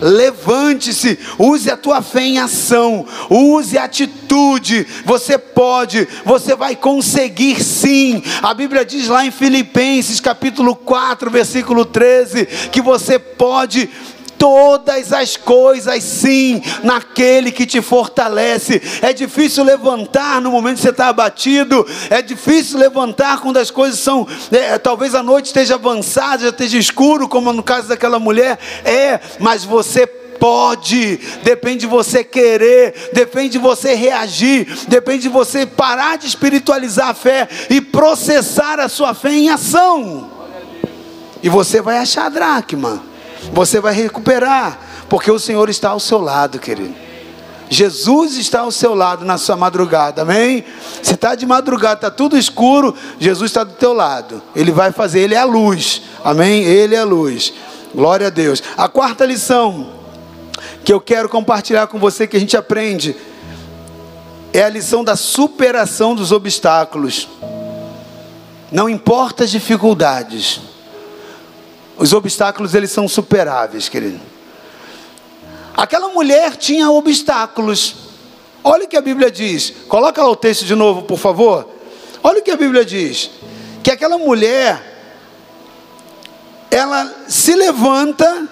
levante-se, use a tua fé em ação, use atitude. Você pode, você vai conseguir sim. A Bíblia diz lá em Filipenses, capítulo 4, versículo 13, que você pode todas as coisas, sim, naquele que te fortalece. É difícil levantar no momento que você está abatido, é difícil levantar quando as coisas são, é, talvez a noite esteja avançada, já esteja escuro, como no caso daquela mulher, é, mas você pode, depende de você querer, depende de você reagir, depende de você parar de espiritualizar a fé e processar a sua fé em ação. E você vai achar dracma. Você vai recuperar, porque o Senhor está ao seu lado, querido. Jesus está ao seu lado na sua madrugada, amém? Se está de madrugada, está tudo escuro, Jesus está do teu lado. Ele vai fazer, Ele é a luz, amém? Ele é a luz. Glória a Deus. A quarta lição que eu quero compartilhar com você, que a gente aprende, é a lição da superação dos obstáculos. Não importa as dificuldades. Os obstáculos eles são superáveis, querido. Aquela mulher tinha obstáculos. Olha o que a Bíblia diz. Coloca lá o texto de novo, por favor. Olha o que a Bíblia diz. Que aquela mulher ela se levanta,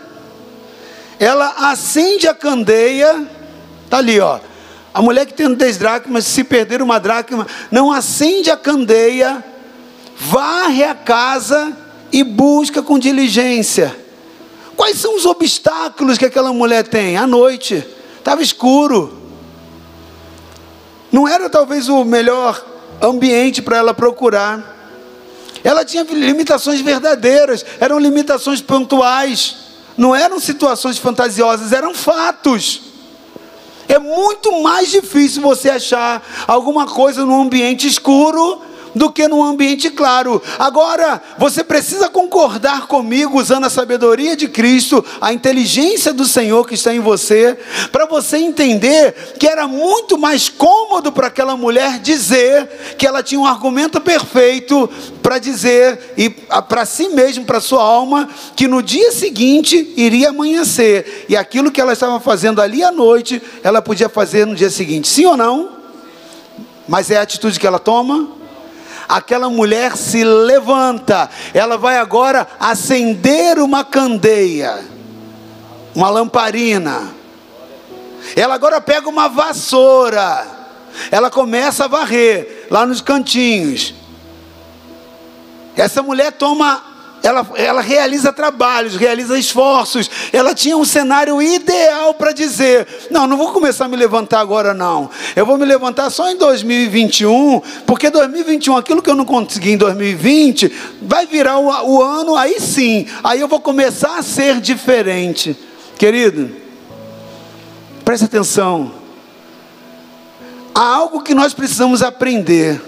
ela acende a candeia, tá ali, ó. A mulher que tem 10 dracmas, se perder uma dracma, não acende a candeia, varre a casa e busca com diligência. Quais são os obstáculos que aquela mulher tem? À noite, estava escuro. Não era talvez o melhor ambiente para ela procurar. Ela tinha limitações verdadeiras, eram limitações pontuais, não eram situações fantasiosas, eram fatos. É muito mais difícil você achar alguma coisa num ambiente escuro do que num ambiente claro. Agora, você precisa concordar comigo, usando a sabedoria de Cristo, a inteligência do Senhor que está em você, para você entender que era muito mais cômodo para aquela mulher dizer que ela tinha um argumento perfeito para dizer e para si mesmo, para sua alma, que no dia seguinte iria amanhecer e aquilo que ela estava fazendo ali à noite, ela podia fazer no dia seguinte. Sim ou não? Mas é a atitude que ela toma? Aquela mulher se levanta, ela vai agora acender uma candeia, uma lamparina. Ela agora pega uma vassoura, ela começa a varrer lá nos cantinhos. Essa mulher toma ela, ela realiza trabalhos, realiza esforços. Ela tinha um cenário ideal para dizer: não, não vou começar a me levantar agora, não. Eu vou me levantar só em 2021, porque 2021, aquilo que eu não consegui em 2020, vai virar o, o ano, aí sim, aí eu vou começar a ser diferente. Querido, preste atenção. Há algo que nós precisamos aprender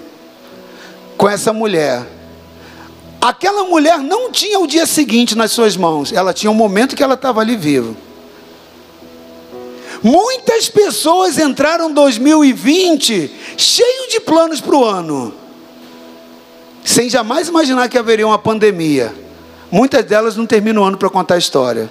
com essa mulher Aquela mulher não tinha o dia seguinte nas suas mãos, ela tinha o um momento que ela estava ali viva. Muitas pessoas entraram 2020 cheio de planos para o ano, sem jamais imaginar que haveria uma pandemia. Muitas delas não terminam o ano para contar a história.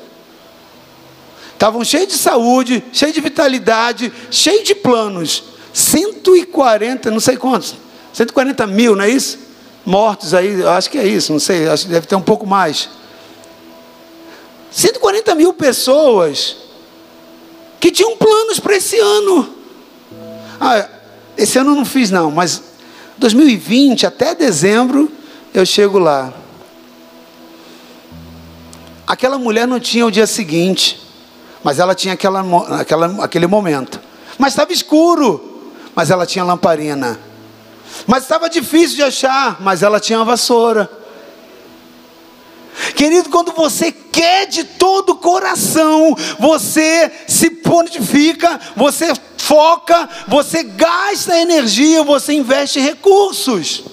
Estavam cheios de saúde, cheios de vitalidade, cheios de planos. 140, não sei quantos, 140 mil, não é isso? Mortos aí, acho que é isso, não sei, acho que deve ter um pouco mais. 140 mil pessoas que tinham planos para esse ano. Ah, esse ano eu não fiz não, mas 2020 até dezembro eu chego lá. Aquela mulher não tinha o dia seguinte, mas ela tinha aquela, aquela, aquele momento. Mas estava escuro, mas ela tinha lamparina. Mas estava difícil de achar, mas ela tinha uma vassoura. Querido, quando você quer de todo o coração, você se purifica, você foca, você gasta energia, você investe recursos.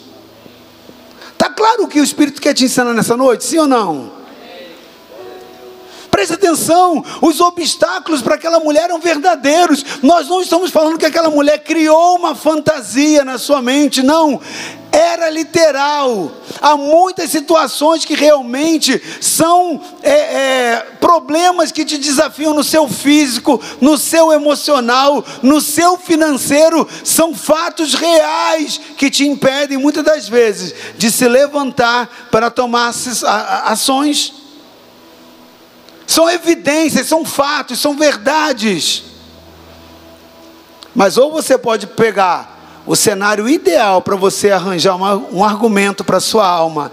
Está claro que o Espírito quer te ensinar nessa noite, sim ou não? Preste atenção, os obstáculos para aquela mulher eram verdadeiros. Nós não estamos falando que aquela mulher criou uma fantasia na sua mente, não. Era literal. Há muitas situações que realmente são é, é, problemas que te desafiam no seu físico, no seu emocional, no seu financeiro. São fatos reais que te impedem, muitas das vezes, de se levantar para tomar ações. São evidências, são fatos, são verdades. Mas ou você pode pegar o cenário ideal para você arranjar uma, um argumento para sua alma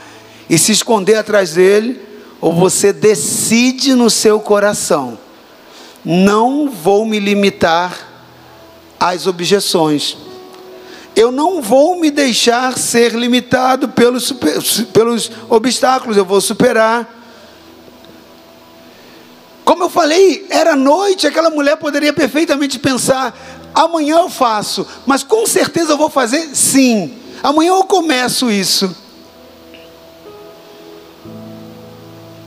e se esconder atrás dele, ou você decide no seu coração: não vou me limitar às objeções. Eu não vou me deixar ser limitado pelos, pelos obstáculos, eu vou superar. Como eu falei, era noite, aquela mulher poderia perfeitamente pensar: amanhã eu faço, mas com certeza eu vou fazer sim. Amanhã eu começo isso.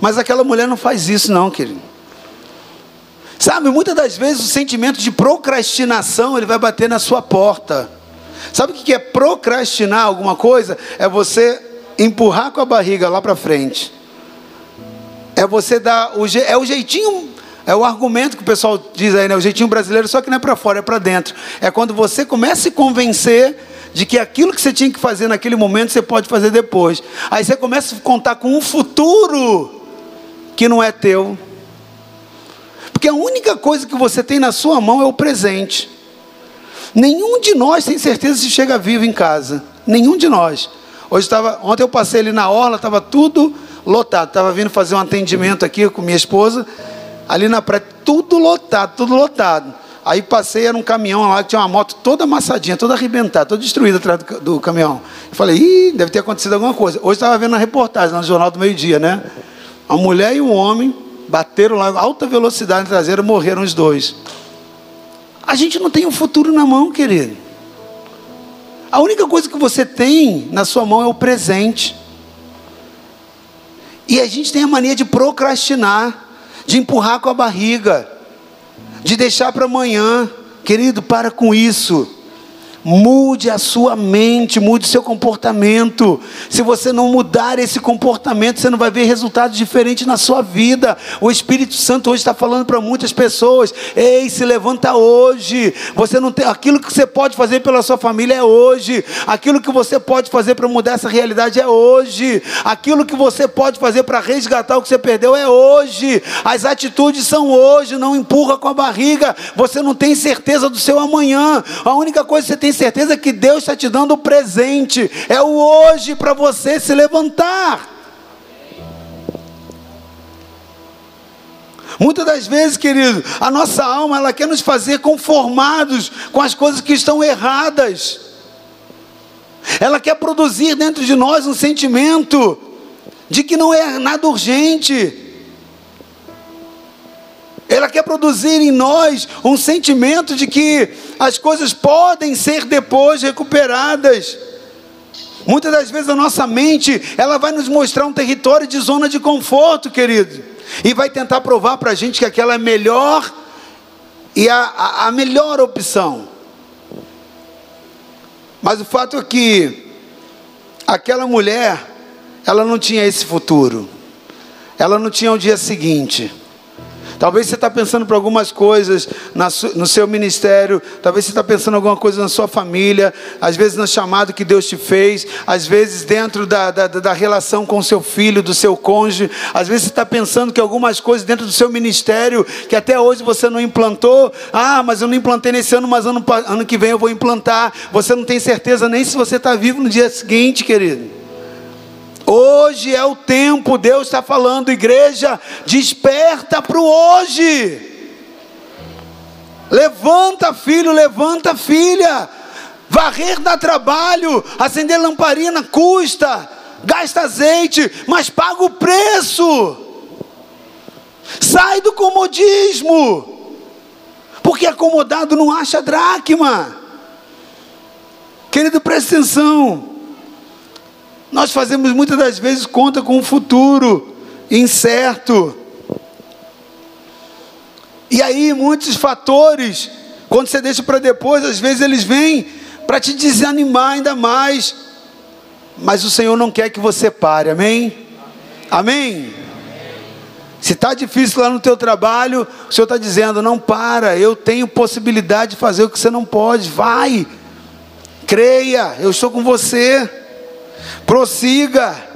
Mas aquela mulher não faz isso, não, querido. Sabe, muitas das vezes o sentimento de procrastinação ele vai bater na sua porta. Sabe o que é procrastinar alguma coisa? É você empurrar com a barriga lá para frente. É você dar o é o jeitinho, é o argumento que o pessoal diz aí, né? O jeitinho brasileiro, só que não é para fora, é para dentro. É quando você começa a se convencer de que aquilo que você tinha que fazer naquele momento você pode fazer depois. Aí você começa a contar com um futuro que não é teu. Porque a única coisa que você tem na sua mão é o presente. Nenhum de nós tem certeza se chega vivo em casa. Nenhum de nós. Hoje estava, ontem eu passei ali na orla, estava tudo lotado. Estava vindo fazer um atendimento aqui com minha esposa, ali na praia, tudo lotado, tudo lotado. Aí passei, era um caminhão lá que tinha uma moto toda amassadinha, toda arrebentada, toda destruída atrás do, do caminhão. Eu falei, ih, deve ter acontecido alguma coisa. Hoje estava vendo a reportagem no Jornal do Meio Dia, né? A mulher e um homem bateram lá, alta velocidade traseira, morreram os dois. A gente não tem um futuro na mão, querido. A única coisa que você tem na sua mão é o presente. E a gente tem a mania de procrastinar, de empurrar com a barriga, de deixar para amanhã. Querido, para com isso. Mude a sua mente, mude seu comportamento. Se você não mudar esse comportamento, você não vai ver resultados diferentes na sua vida. O Espírito Santo hoje está falando para muitas pessoas: ei, se levanta hoje. Você não tem aquilo que você pode fazer pela sua família é hoje. Aquilo que você pode fazer para mudar essa realidade é hoje. Aquilo que você pode fazer para resgatar o que você perdeu é hoje. As atitudes são hoje. Não empurra com a barriga. Você não tem certeza do seu amanhã. A única coisa que você tem certeza que Deus está te dando o presente, é o hoje para você se levantar. Muitas das vezes, querido, a nossa alma ela quer nos fazer conformados com as coisas que estão erradas. Ela quer produzir dentro de nós um sentimento de que não é nada urgente. Ela quer produzir em nós um sentimento de que as coisas podem ser depois recuperadas. Muitas das vezes a nossa mente, ela vai nos mostrar um território de zona de conforto, querido, e vai tentar provar para a gente que aquela é melhor e a, a, a melhor opção. Mas o fato é que aquela mulher, ela não tinha esse futuro, ela não tinha o dia seguinte. Talvez você está pensando para algumas coisas no seu ministério, talvez você está pensando alguma coisa na sua família, às vezes no chamado que Deus te fez, às vezes dentro da, da, da relação com o seu filho, do seu cônjuge, às vezes você está pensando que algumas coisas dentro do seu ministério, que até hoje você não implantou, ah, mas eu não implantei nesse ano, mas ano, ano que vem eu vou implantar. Você não tem certeza nem se você está vivo no dia seguinte, querido. Hoje é o tempo, Deus está falando, igreja, desperta para o hoje. Levanta, filho, levanta, filha. Varrer dá trabalho, acender lamparina custa, gasta azeite, mas paga o preço. Sai do comodismo, porque acomodado não acha dracma. Querido, presta atenção. Nós fazemos muitas das vezes conta com um futuro incerto. E aí, muitos fatores, quando você deixa para depois, às vezes eles vêm para te desanimar ainda mais. Mas o Senhor não quer que você pare, amém? Amém? amém? Se está difícil lá no teu trabalho, o Senhor está dizendo: não para, eu tenho possibilidade de fazer o que você não pode, vai, creia, eu estou com você. Prossiga.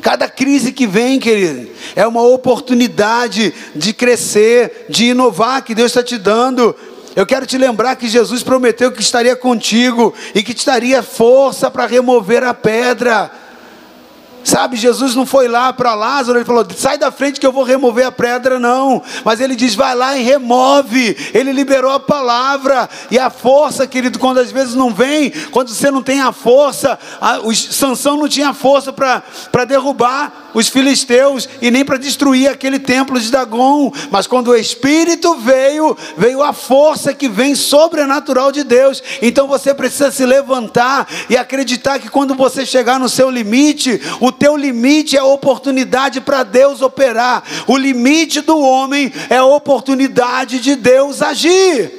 Cada crise que vem, querido, é uma oportunidade de crescer, de inovar que Deus está te dando. Eu quero te lembrar que Jesus prometeu que estaria contigo e que te daria força para remover a pedra. Sabe, Jesus não foi lá para Lázaro, ele falou: sai da frente que eu vou remover a pedra, não. Mas ele diz: vai lá e remove. Ele liberou a palavra e a força, querido, quando às vezes não vem, quando você não tem a força, a, os, Sansão não tinha força para derrubar os filisteus e nem para destruir aquele templo de Dagon. Mas quando o Espírito veio, veio a força que vem sobrenatural de Deus. Então você precisa se levantar e acreditar que quando você chegar no seu limite, o teu limite é a oportunidade para Deus operar. O limite do homem é a oportunidade de Deus agir.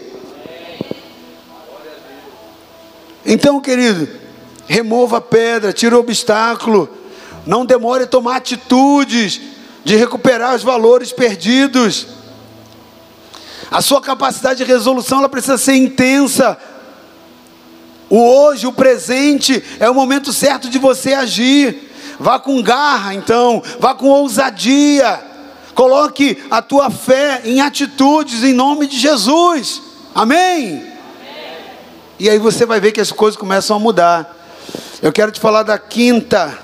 Então, querido, remova a pedra, tira o obstáculo não demore a tomar atitudes de recuperar os valores perdidos. A sua capacidade de resolução ela precisa ser intensa. O hoje, o presente, é o momento certo de você agir. Vá com garra, então, vá com ousadia. Coloque a tua fé em atitudes em nome de Jesus. Amém? Amém? E aí você vai ver que as coisas começam a mudar. Eu quero te falar da quinta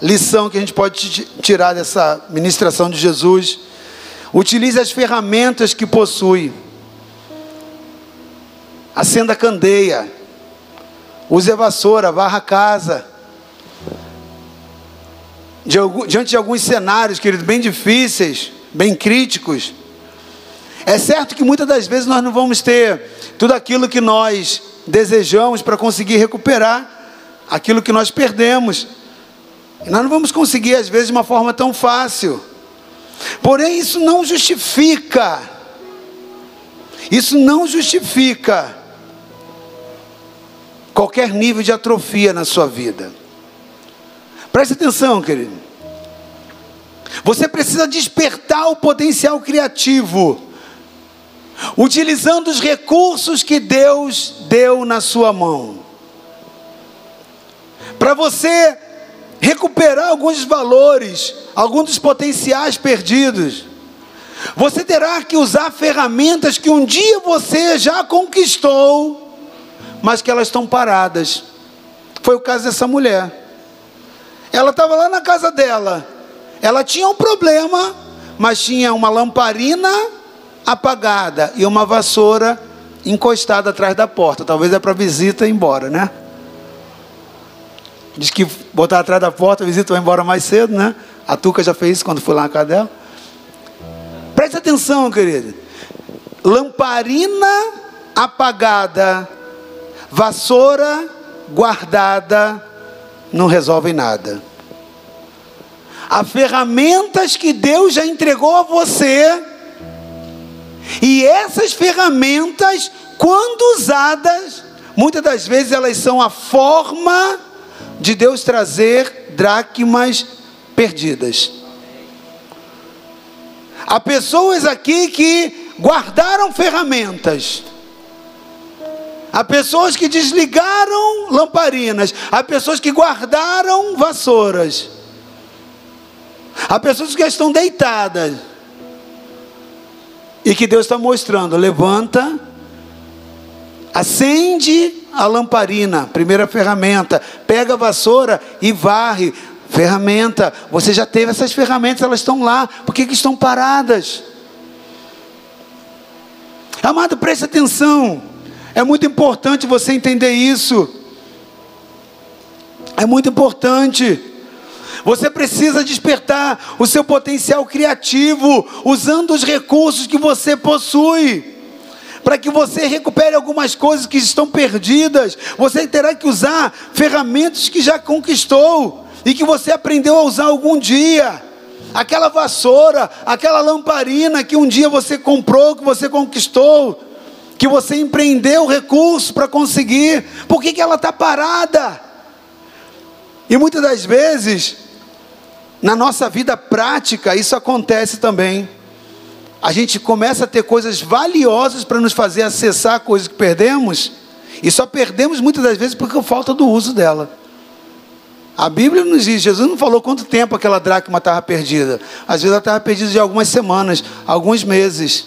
lição que a gente pode tirar dessa ministração de Jesus. Utilize as ferramentas que possui. Acenda a candeia. Use a vassoura, varra a casa. Diante de alguns cenários, querido, bem difíceis, bem críticos. É certo que muitas das vezes nós não vamos ter tudo aquilo que nós desejamos para conseguir recuperar aquilo que nós perdemos. E nós não vamos conseguir, às vezes, de uma forma tão fácil. Porém, isso não justifica. Isso não justifica qualquer nível de atrofia na sua vida. Preste atenção, querido. Você precisa despertar o potencial criativo, utilizando os recursos que Deus deu na sua mão. Para você recuperar alguns valores, alguns dos potenciais perdidos. Você terá que usar ferramentas que um dia você já conquistou, mas que elas estão paradas. Foi o caso dessa mulher. Ela estava lá na casa dela. ela tinha um problema, mas tinha uma lamparina apagada e uma vassoura encostada atrás da porta. Talvez é para visita ir embora, né? Diz que botar atrás da porta, visita vai embora mais cedo, né? A Tuca já fez isso quando foi lá na casa dela. Preste atenção, querido. Lamparina apagada, vassoura guardada, não resolvem nada. Há ferramentas que Deus já entregou a você, e essas ferramentas, quando usadas, muitas das vezes elas são a forma de Deus trazer dracmas perdidas. Há pessoas aqui que guardaram ferramentas. Há pessoas que desligaram lamparinas. Há pessoas que guardaram vassouras. Há pessoas que estão deitadas. E que Deus está mostrando: levanta, acende a lamparina, primeira ferramenta, pega a vassoura e varre. Ferramenta, você já teve essas ferramentas, elas estão lá, por que, que estão paradas? Amado, preste atenção, é muito importante você entender isso, é muito importante. Você precisa despertar o seu potencial criativo, usando os recursos que você possui para que você recupere algumas coisas que estão perdidas, você terá que usar ferramentas que já conquistou e que você aprendeu a usar algum dia. Aquela vassoura, aquela lamparina que um dia você comprou, que você conquistou, que você empreendeu recursos para conseguir, por que, que ela está parada? E muitas das vezes, na nossa vida prática, isso acontece também a gente começa a ter coisas valiosas para nos fazer acessar coisas que perdemos, e só perdemos muitas das vezes por falta do uso dela. A Bíblia nos diz, Jesus não falou quanto tempo aquela dracma estava perdida. Às vezes ela estava perdida de algumas semanas, alguns meses.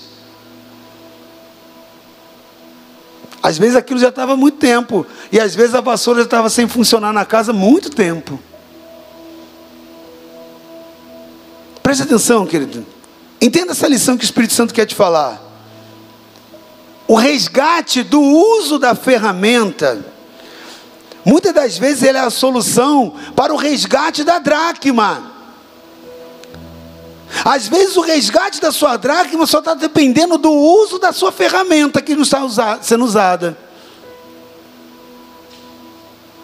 Às vezes aquilo já estava há muito tempo. E às vezes a vassoura já estava sem funcionar na casa há muito tempo. Preste atenção, querido. Entenda essa lição que o Espírito Santo quer te falar. O resgate do uso da ferramenta, muitas das vezes ele é a solução para o resgate da dracma. Às vezes o resgate da sua dracma só está dependendo do uso da sua ferramenta que não está sendo usada.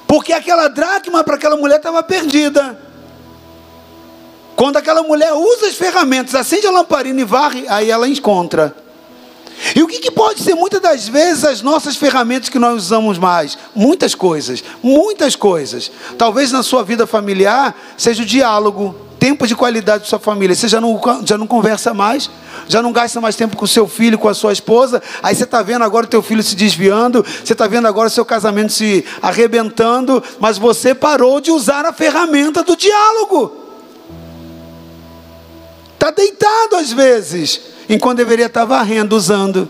Porque aquela dracma para aquela mulher estava perdida. Quando aquela mulher usa as ferramentas, acende a lamparina e varre, aí ela encontra. E o que, que, pode ser muitas das vezes as nossas ferramentas que nós usamos mais? Muitas coisas, muitas coisas. Talvez na sua vida familiar seja o diálogo, tempo de qualidade com sua família. Você já não, já não conversa mais, já não gasta mais tempo com seu filho, com a sua esposa. Aí você está vendo agora o teu filho se desviando, você está vendo agora o seu casamento se arrebentando, mas você parou de usar a ferramenta do diálogo. Está deitado às vezes, enquanto deveria estar varrendo, usando,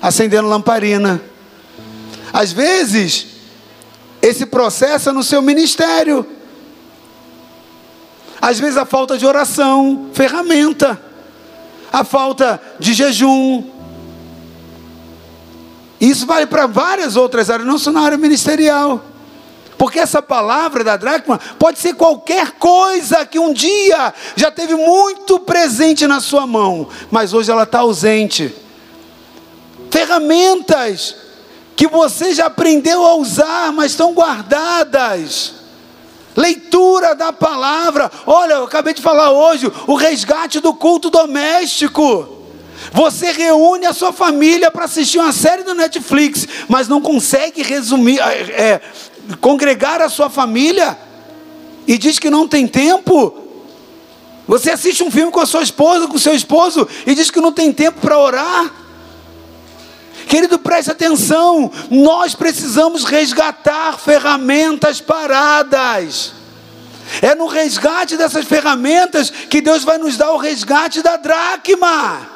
acendendo lamparina. Às vezes, esse processo é no seu ministério. Às vezes a falta de oração, ferramenta. A falta de jejum. Isso vale para várias outras áreas, não só na área ministerial. Porque essa palavra da dracma pode ser qualquer coisa que um dia já teve muito presente na sua mão, mas hoje ela está ausente. Ferramentas que você já aprendeu a usar, mas estão guardadas. Leitura da palavra. Olha, eu acabei de falar hoje o resgate do culto doméstico. Você reúne a sua família para assistir uma série do Netflix, mas não consegue resumir, é, congregar a sua família e diz que não tem tempo. Você assiste um filme com a sua esposa, com o seu esposo e diz que não tem tempo para orar. Querido, preste atenção. Nós precisamos resgatar ferramentas paradas. É no resgate dessas ferramentas que Deus vai nos dar o resgate da dracma.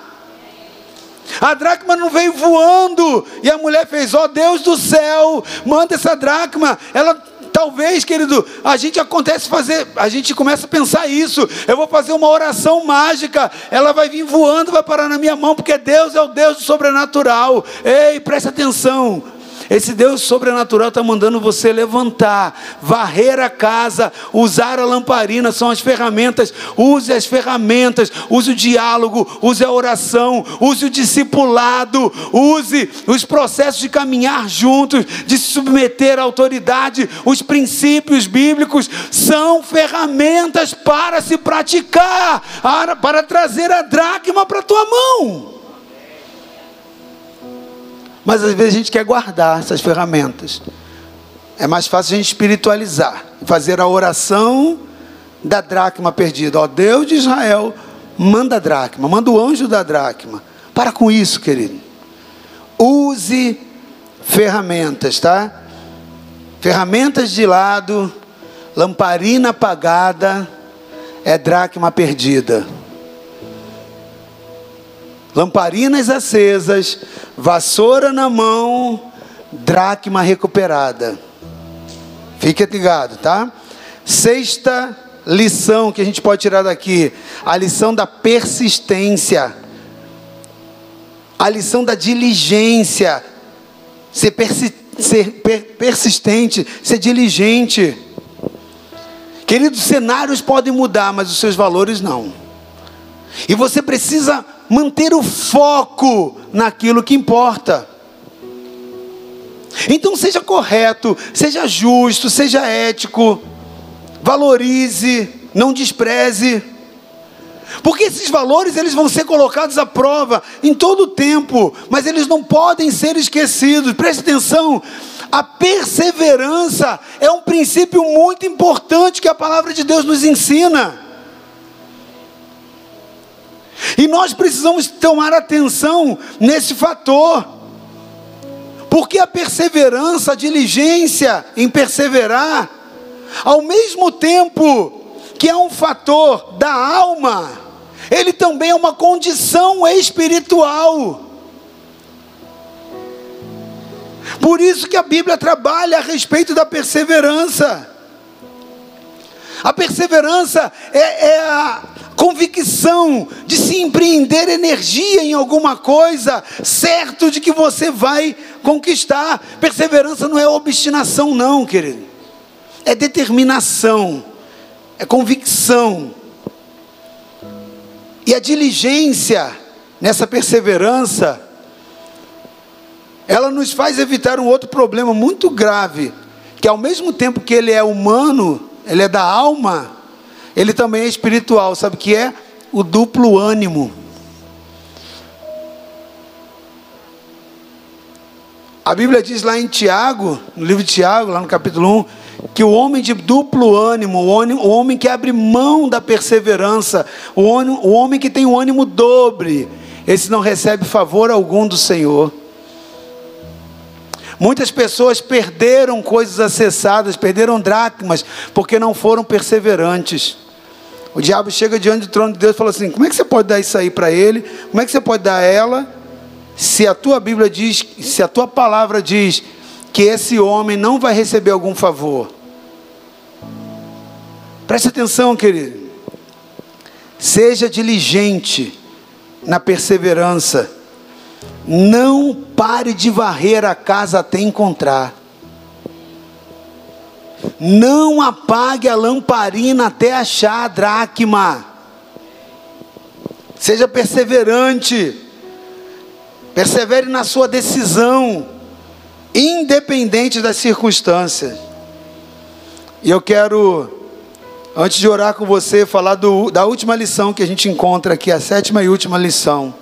A dracma não veio voando. E a mulher fez: Ó oh, Deus do céu, manda essa dracma. Ela talvez, querido, a gente acontece fazer, a gente começa a pensar isso. Eu vou fazer uma oração mágica, ela vai vir voando, vai parar na minha mão, porque Deus é o Deus do sobrenatural. Ei, presta atenção. Esse Deus sobrenatural está mandando você levantar, varrer a casa, usar a lamparina, são as ferramentas. Use as ferramentas, use o diálogo, use a oração, use o discipulado, use os processos de caminhar juntos, de se submeter à autoridade. Os princípios bíblicos são ferramentas para se praticar, para trazer a dracma para a tua mão. Mas às vezes a gente quer guardar essas ferramentas. É mais fácil a gente espiritualizar, fazer a oração da dracma perdida. Ó Deus de Israel, manda a dracma, manda o anjo da dracma. Para com isso, querido. Use ferramentas, tá? Ferramentas de lado, lamparina apagada, é dracma perdida lamparinas acesas, vassoura na mão, dracma recuperada. Fique ligado, tá? Sexta lição que a gente pode tirar daqui: a lição da persistência, a lição da diligência, ser, persi ser per persistente, ser diligente. Queridos, cenários podem mudar, mas os seus valores não. E você precisa manter o foco naquilo que importa. Então seja correto, seja justo, seja ético, valorize, não despreze. Porque esses valores eles vão ser colocados à prova em todo o tempo, mas eles não podem ser esquecidos. Preste atenção, a perseverança é um princípio muito importante que a palavra de Deus nos ensina. E nós precisamos tomar atenção nesse fator. Porque a perseverança, a diligência em perseverar, ao mesmo tempo que é um fator da alma, ele também é uma condição espiritual. Por isso que a Bíblia trabalha a respeito da perseverança. A perseverança é, é a, convicção de se empreender energia em alguma coisa, certo de que você vai conquistar. Perseverança não é obstinação, não, querido. É determinação, é convicção. E a diligência nessa perseverança, ela nos faz evitar um outro problema muito grave, que ao mesmo tempo que ele é humano, ele é da alma, ele também é espiritual, sabe o que é? O duplo ânimo. A Bíblia diz lá em Tiago, no livro de Tiago, lá no capítulo 1, que o homem de duplo ânimo, o homem, que abre mão da perseverança, o homem que tem o ânimo dobre, esse não recebe favor algum do Senhor. Muitas pessoas perderam coisas acessadas, perderam dracmas, porque não foram perseverantes. O diabo chega diante do trono de Deus e fala assim: como é que você pode dar isso aí para ele? Como é que você pode dar ela? Se a tua Bíblia diz, se a tua palavra diz que esse homem não vai receber algum favor. Preste atenção, querido. Seja diligente na perseverança. Não pare de varrer a casa até encontrar. Não apague a lamparina até achar a dracma. Seja perseverante. Persevere na sua decisão, independente das circunstâncias. E eu quero, antes de orar com você, falar do, da última lição que a gente encontra aqui, a sétima e última lição.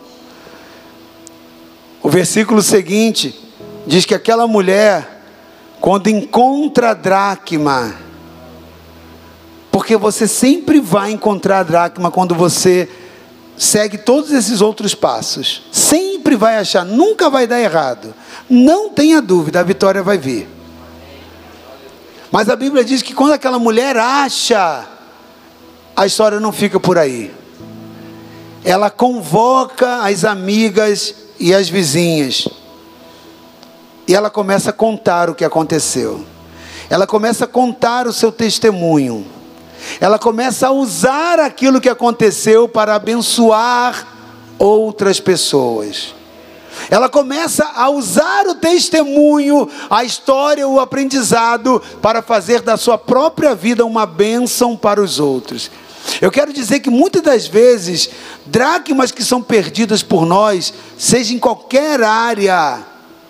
O versículo seguinte diz que aquela mulher quando encontra a dracma, porque você sempre vai encontrar a dracma quando você segue todos esses outros passos. Sempre vai achar, nunca vai dar errado. Não tenha dúvida, a vitória vai vir. Mas a Bíblia diz que quando aquela mulher acha, a história não fica por aí. Ela convoca as amigas e as vizinhas. E ela começa a contar o que aconteceu. ela começa a contar o seu testemunho. Ela começa a usar aquilo que aconteceu para abençoar outras pessoas. Ela começa a usar o testemunho, a história, o aprendizado para fazer da sua própria vida uma bênção para os outros. Eu quero dizer que muitas das vezes, dracmas que são perdidas por nós, seja em qualquer área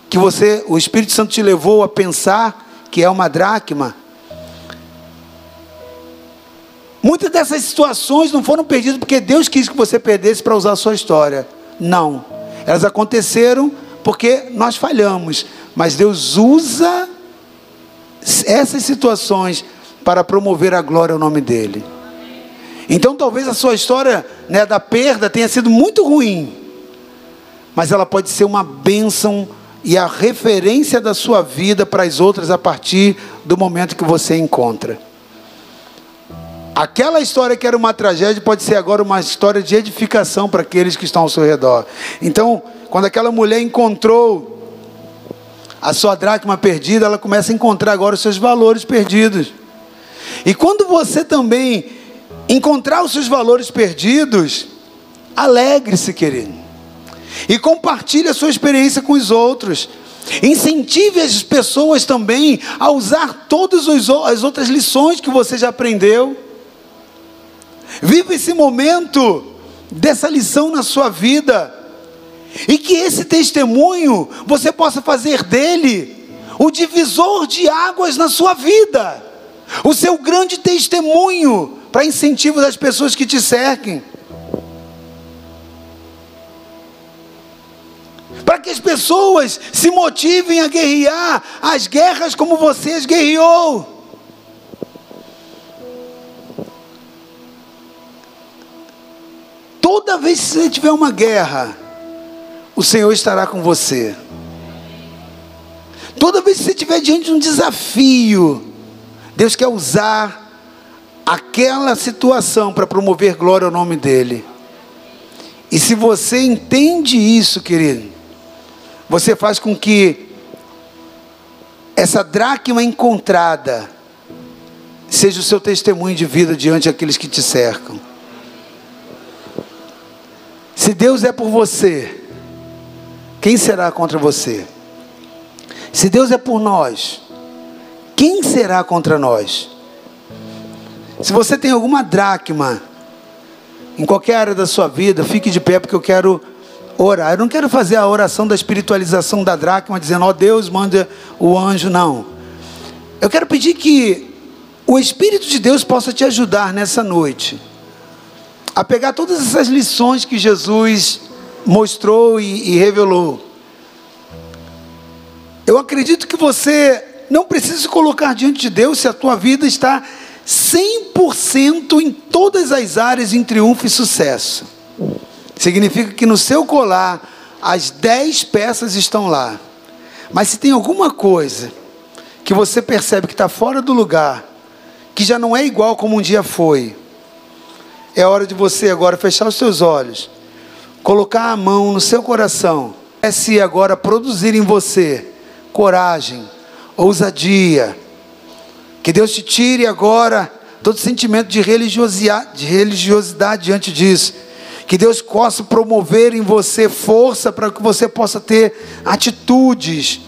que você, o Espírito Santo te levou a pensar que é uma dracma. Muitas dessas situações não foram perdidas porque Deus quis que você perdesse para usar a sua história. Não. Elas aconteceram porque nós falhamos. Mas Deus usa essas situações para promover a glória ao nome dEle. Então talvez a sua história né, da perda tenha sido muito ruim, mas ela pode ser uma bênção e a referência da sua vida para as outras a partir do momento que você encontra. Aquela história que era uma tragédia pode ser agora uma história de edificação para aqueles que estão ao seu redor. Então, quando aquela mulher encontrou a sua dracma perdida, ela começa a encontrar agora os seus valores perdidos. E quando você também encontrar os seus valores perdidos, alegre-se, querido. E compartilhe a sua experiência com os outros. Incentive as pessoas também a usar todas as outras lições que você já aprendeu. Viva esse momento dessa lição na sua vida. E que esse testemunho você possa fazer dele o divisor de águas na sua vida. O seu grande testemunho para incentivo das pessoas que te cerquem. Para que as pessoas se motivem a guerrear as guerras como você guerreou. Toda vez que você tiver uma guerra, o Senhor estará com você. Toda vez que você estiver diante de um desafio, Deus quer usar aquela situação para promover glória ao nome dEle. E se você entende isso, querido, você faz com que essa dracma encontrada seja o seu testemunho de vida diante daqueles que te cercam. Se Deus é por você, quem será contra você? Se Deus é por nós, quem será contra nós? Se você tem alguma dracma em qualquer área da sua vida, fique de pé porque eu quero orar. Eu não quero fazer a oração da espiritualização da dracma, dizendo, ó oh, Deus, manda o anjo, não. Eu quero pedir que o Espírito de Deus possa te ajudar nessa noite a pegar todas essas lições que Jesus mostrou e, e revelou. Eu acredito que você não precisa se colocar diante de Deus se a tua vida está 100% em todas as áreas em triunfo e sucesso. Significa que no seu colar as 10 peças estão lá. Mas se tem alguma coisa que você percebe que está fora do lugar, que já não é igual como um dia foi, é hora de você agora fechar os seus olhos, colocar a mão no seu coração, é se agora produzir em você coragem, ousadia, que Deus te tire agora todo sentimento de religiosidade, de religiosidade diante disso. Que Deus possa promover em você força para que você possa ter atitudes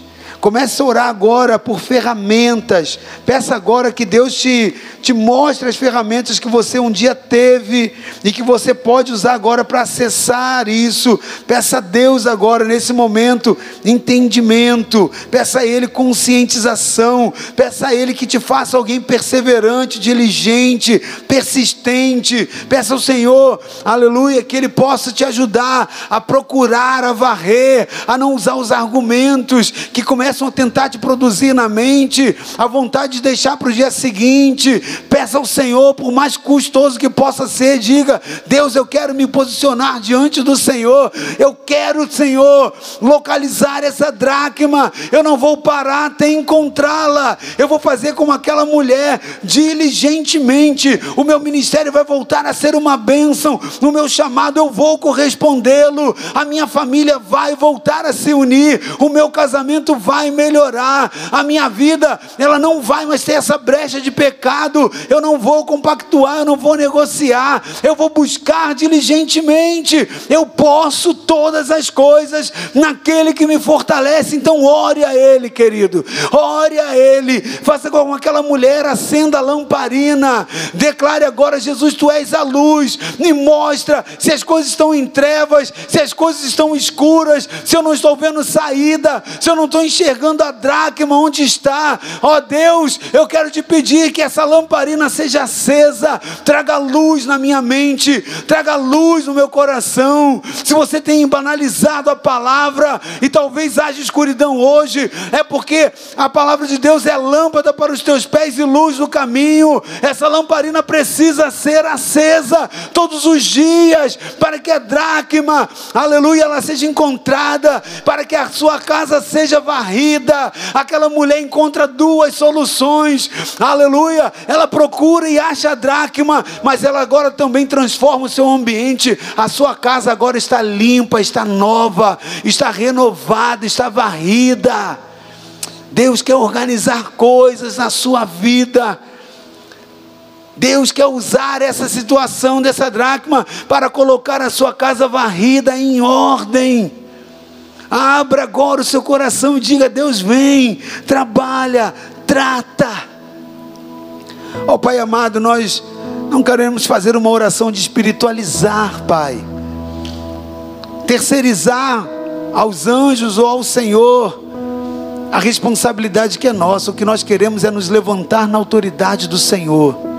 Comece a orar agora por ferramentas. Peça agora que Deus te, te mostre as ferramentas que você um dia teve e que você pode usar agora para acessar isso. Peça a Deus agora, nesse momento, entendimento. Peça a Ele conscientização. Peça a Ele que te faça alguém perseverante, diligente, persistente. Peça ao Senhor, aleluia, que Ele possa te ajudar a procurar, a varrer, a não usar os argumentos que começam começam a tentar te produzir na mente a vontade de deixar para o dia seguinte. Peça ao Senhor, por mais custoso que possa ser, diga: Deus, eu quero me posicionar diante do Senhor. Eu quero, Senhor, localizar essa dracma. Eu não vou parar até encontrá-la. Eu vou fazer como aquela mulher, diligentemente. O meu ministério vai voltar a ser uma bênção. No meu chamado eu vou correspondê-lo. A minha família vai voltar a se unir. O meu casamento vai vai melhorar. A minha vida, ela não vai mais ter essa brecha de pecado. Eu não vou compactuar, eu não vou negociar. Eu vou buscar diligentemente. Eu posso todas as coisas naquele que me fortalece. Então ore a ele, querido. Ore a ele. Faça como aquela mulher acenda a lamparina. Declare agora, Jesus, tu és a luz. Me mostra se as coisas estão em trevas, se as coisas estão escuras, se eu não estou vendo saída, se eu não estou enxergando a dracma onde está. Ó oh, Deus, eu quero te pedir que essa lamparina seja acesa, traga luz na minha mente, traga luz no meu coração. Se você tem banalizado a palavra e talvez haja escuridão hoje, é porque a palavra de Deus é lâmpada para os teus pés e luz no caminho. Essa lamparina precisa ser acesa todos os dias para que a dracma, aleluia, ela seja encontrada, para que a sua casa seja varrida. Aquela mulher encontra duas soluções, aleluia. Ela procura e acha a dracma, mas ela agora também transforma o seu ambiente. A sua casa agora está limpa, está nova, está renovada, está varrida. Deus quer organizar coisas na sua vida. Deus quer usar essa situação dessa dracma para colocar a sua casa varrida em ordem. Abra agora o seu coração e diga: Deus vem, trabalha, trata. Ó oh, Pai amado, nós não queremos fazer uma oração de espiritualizar, Pai, terceirizar aos anjos ou ao Senhor a responsabilidade que é nossa. O que nós queremos é nos levantar na autoridade do Senhor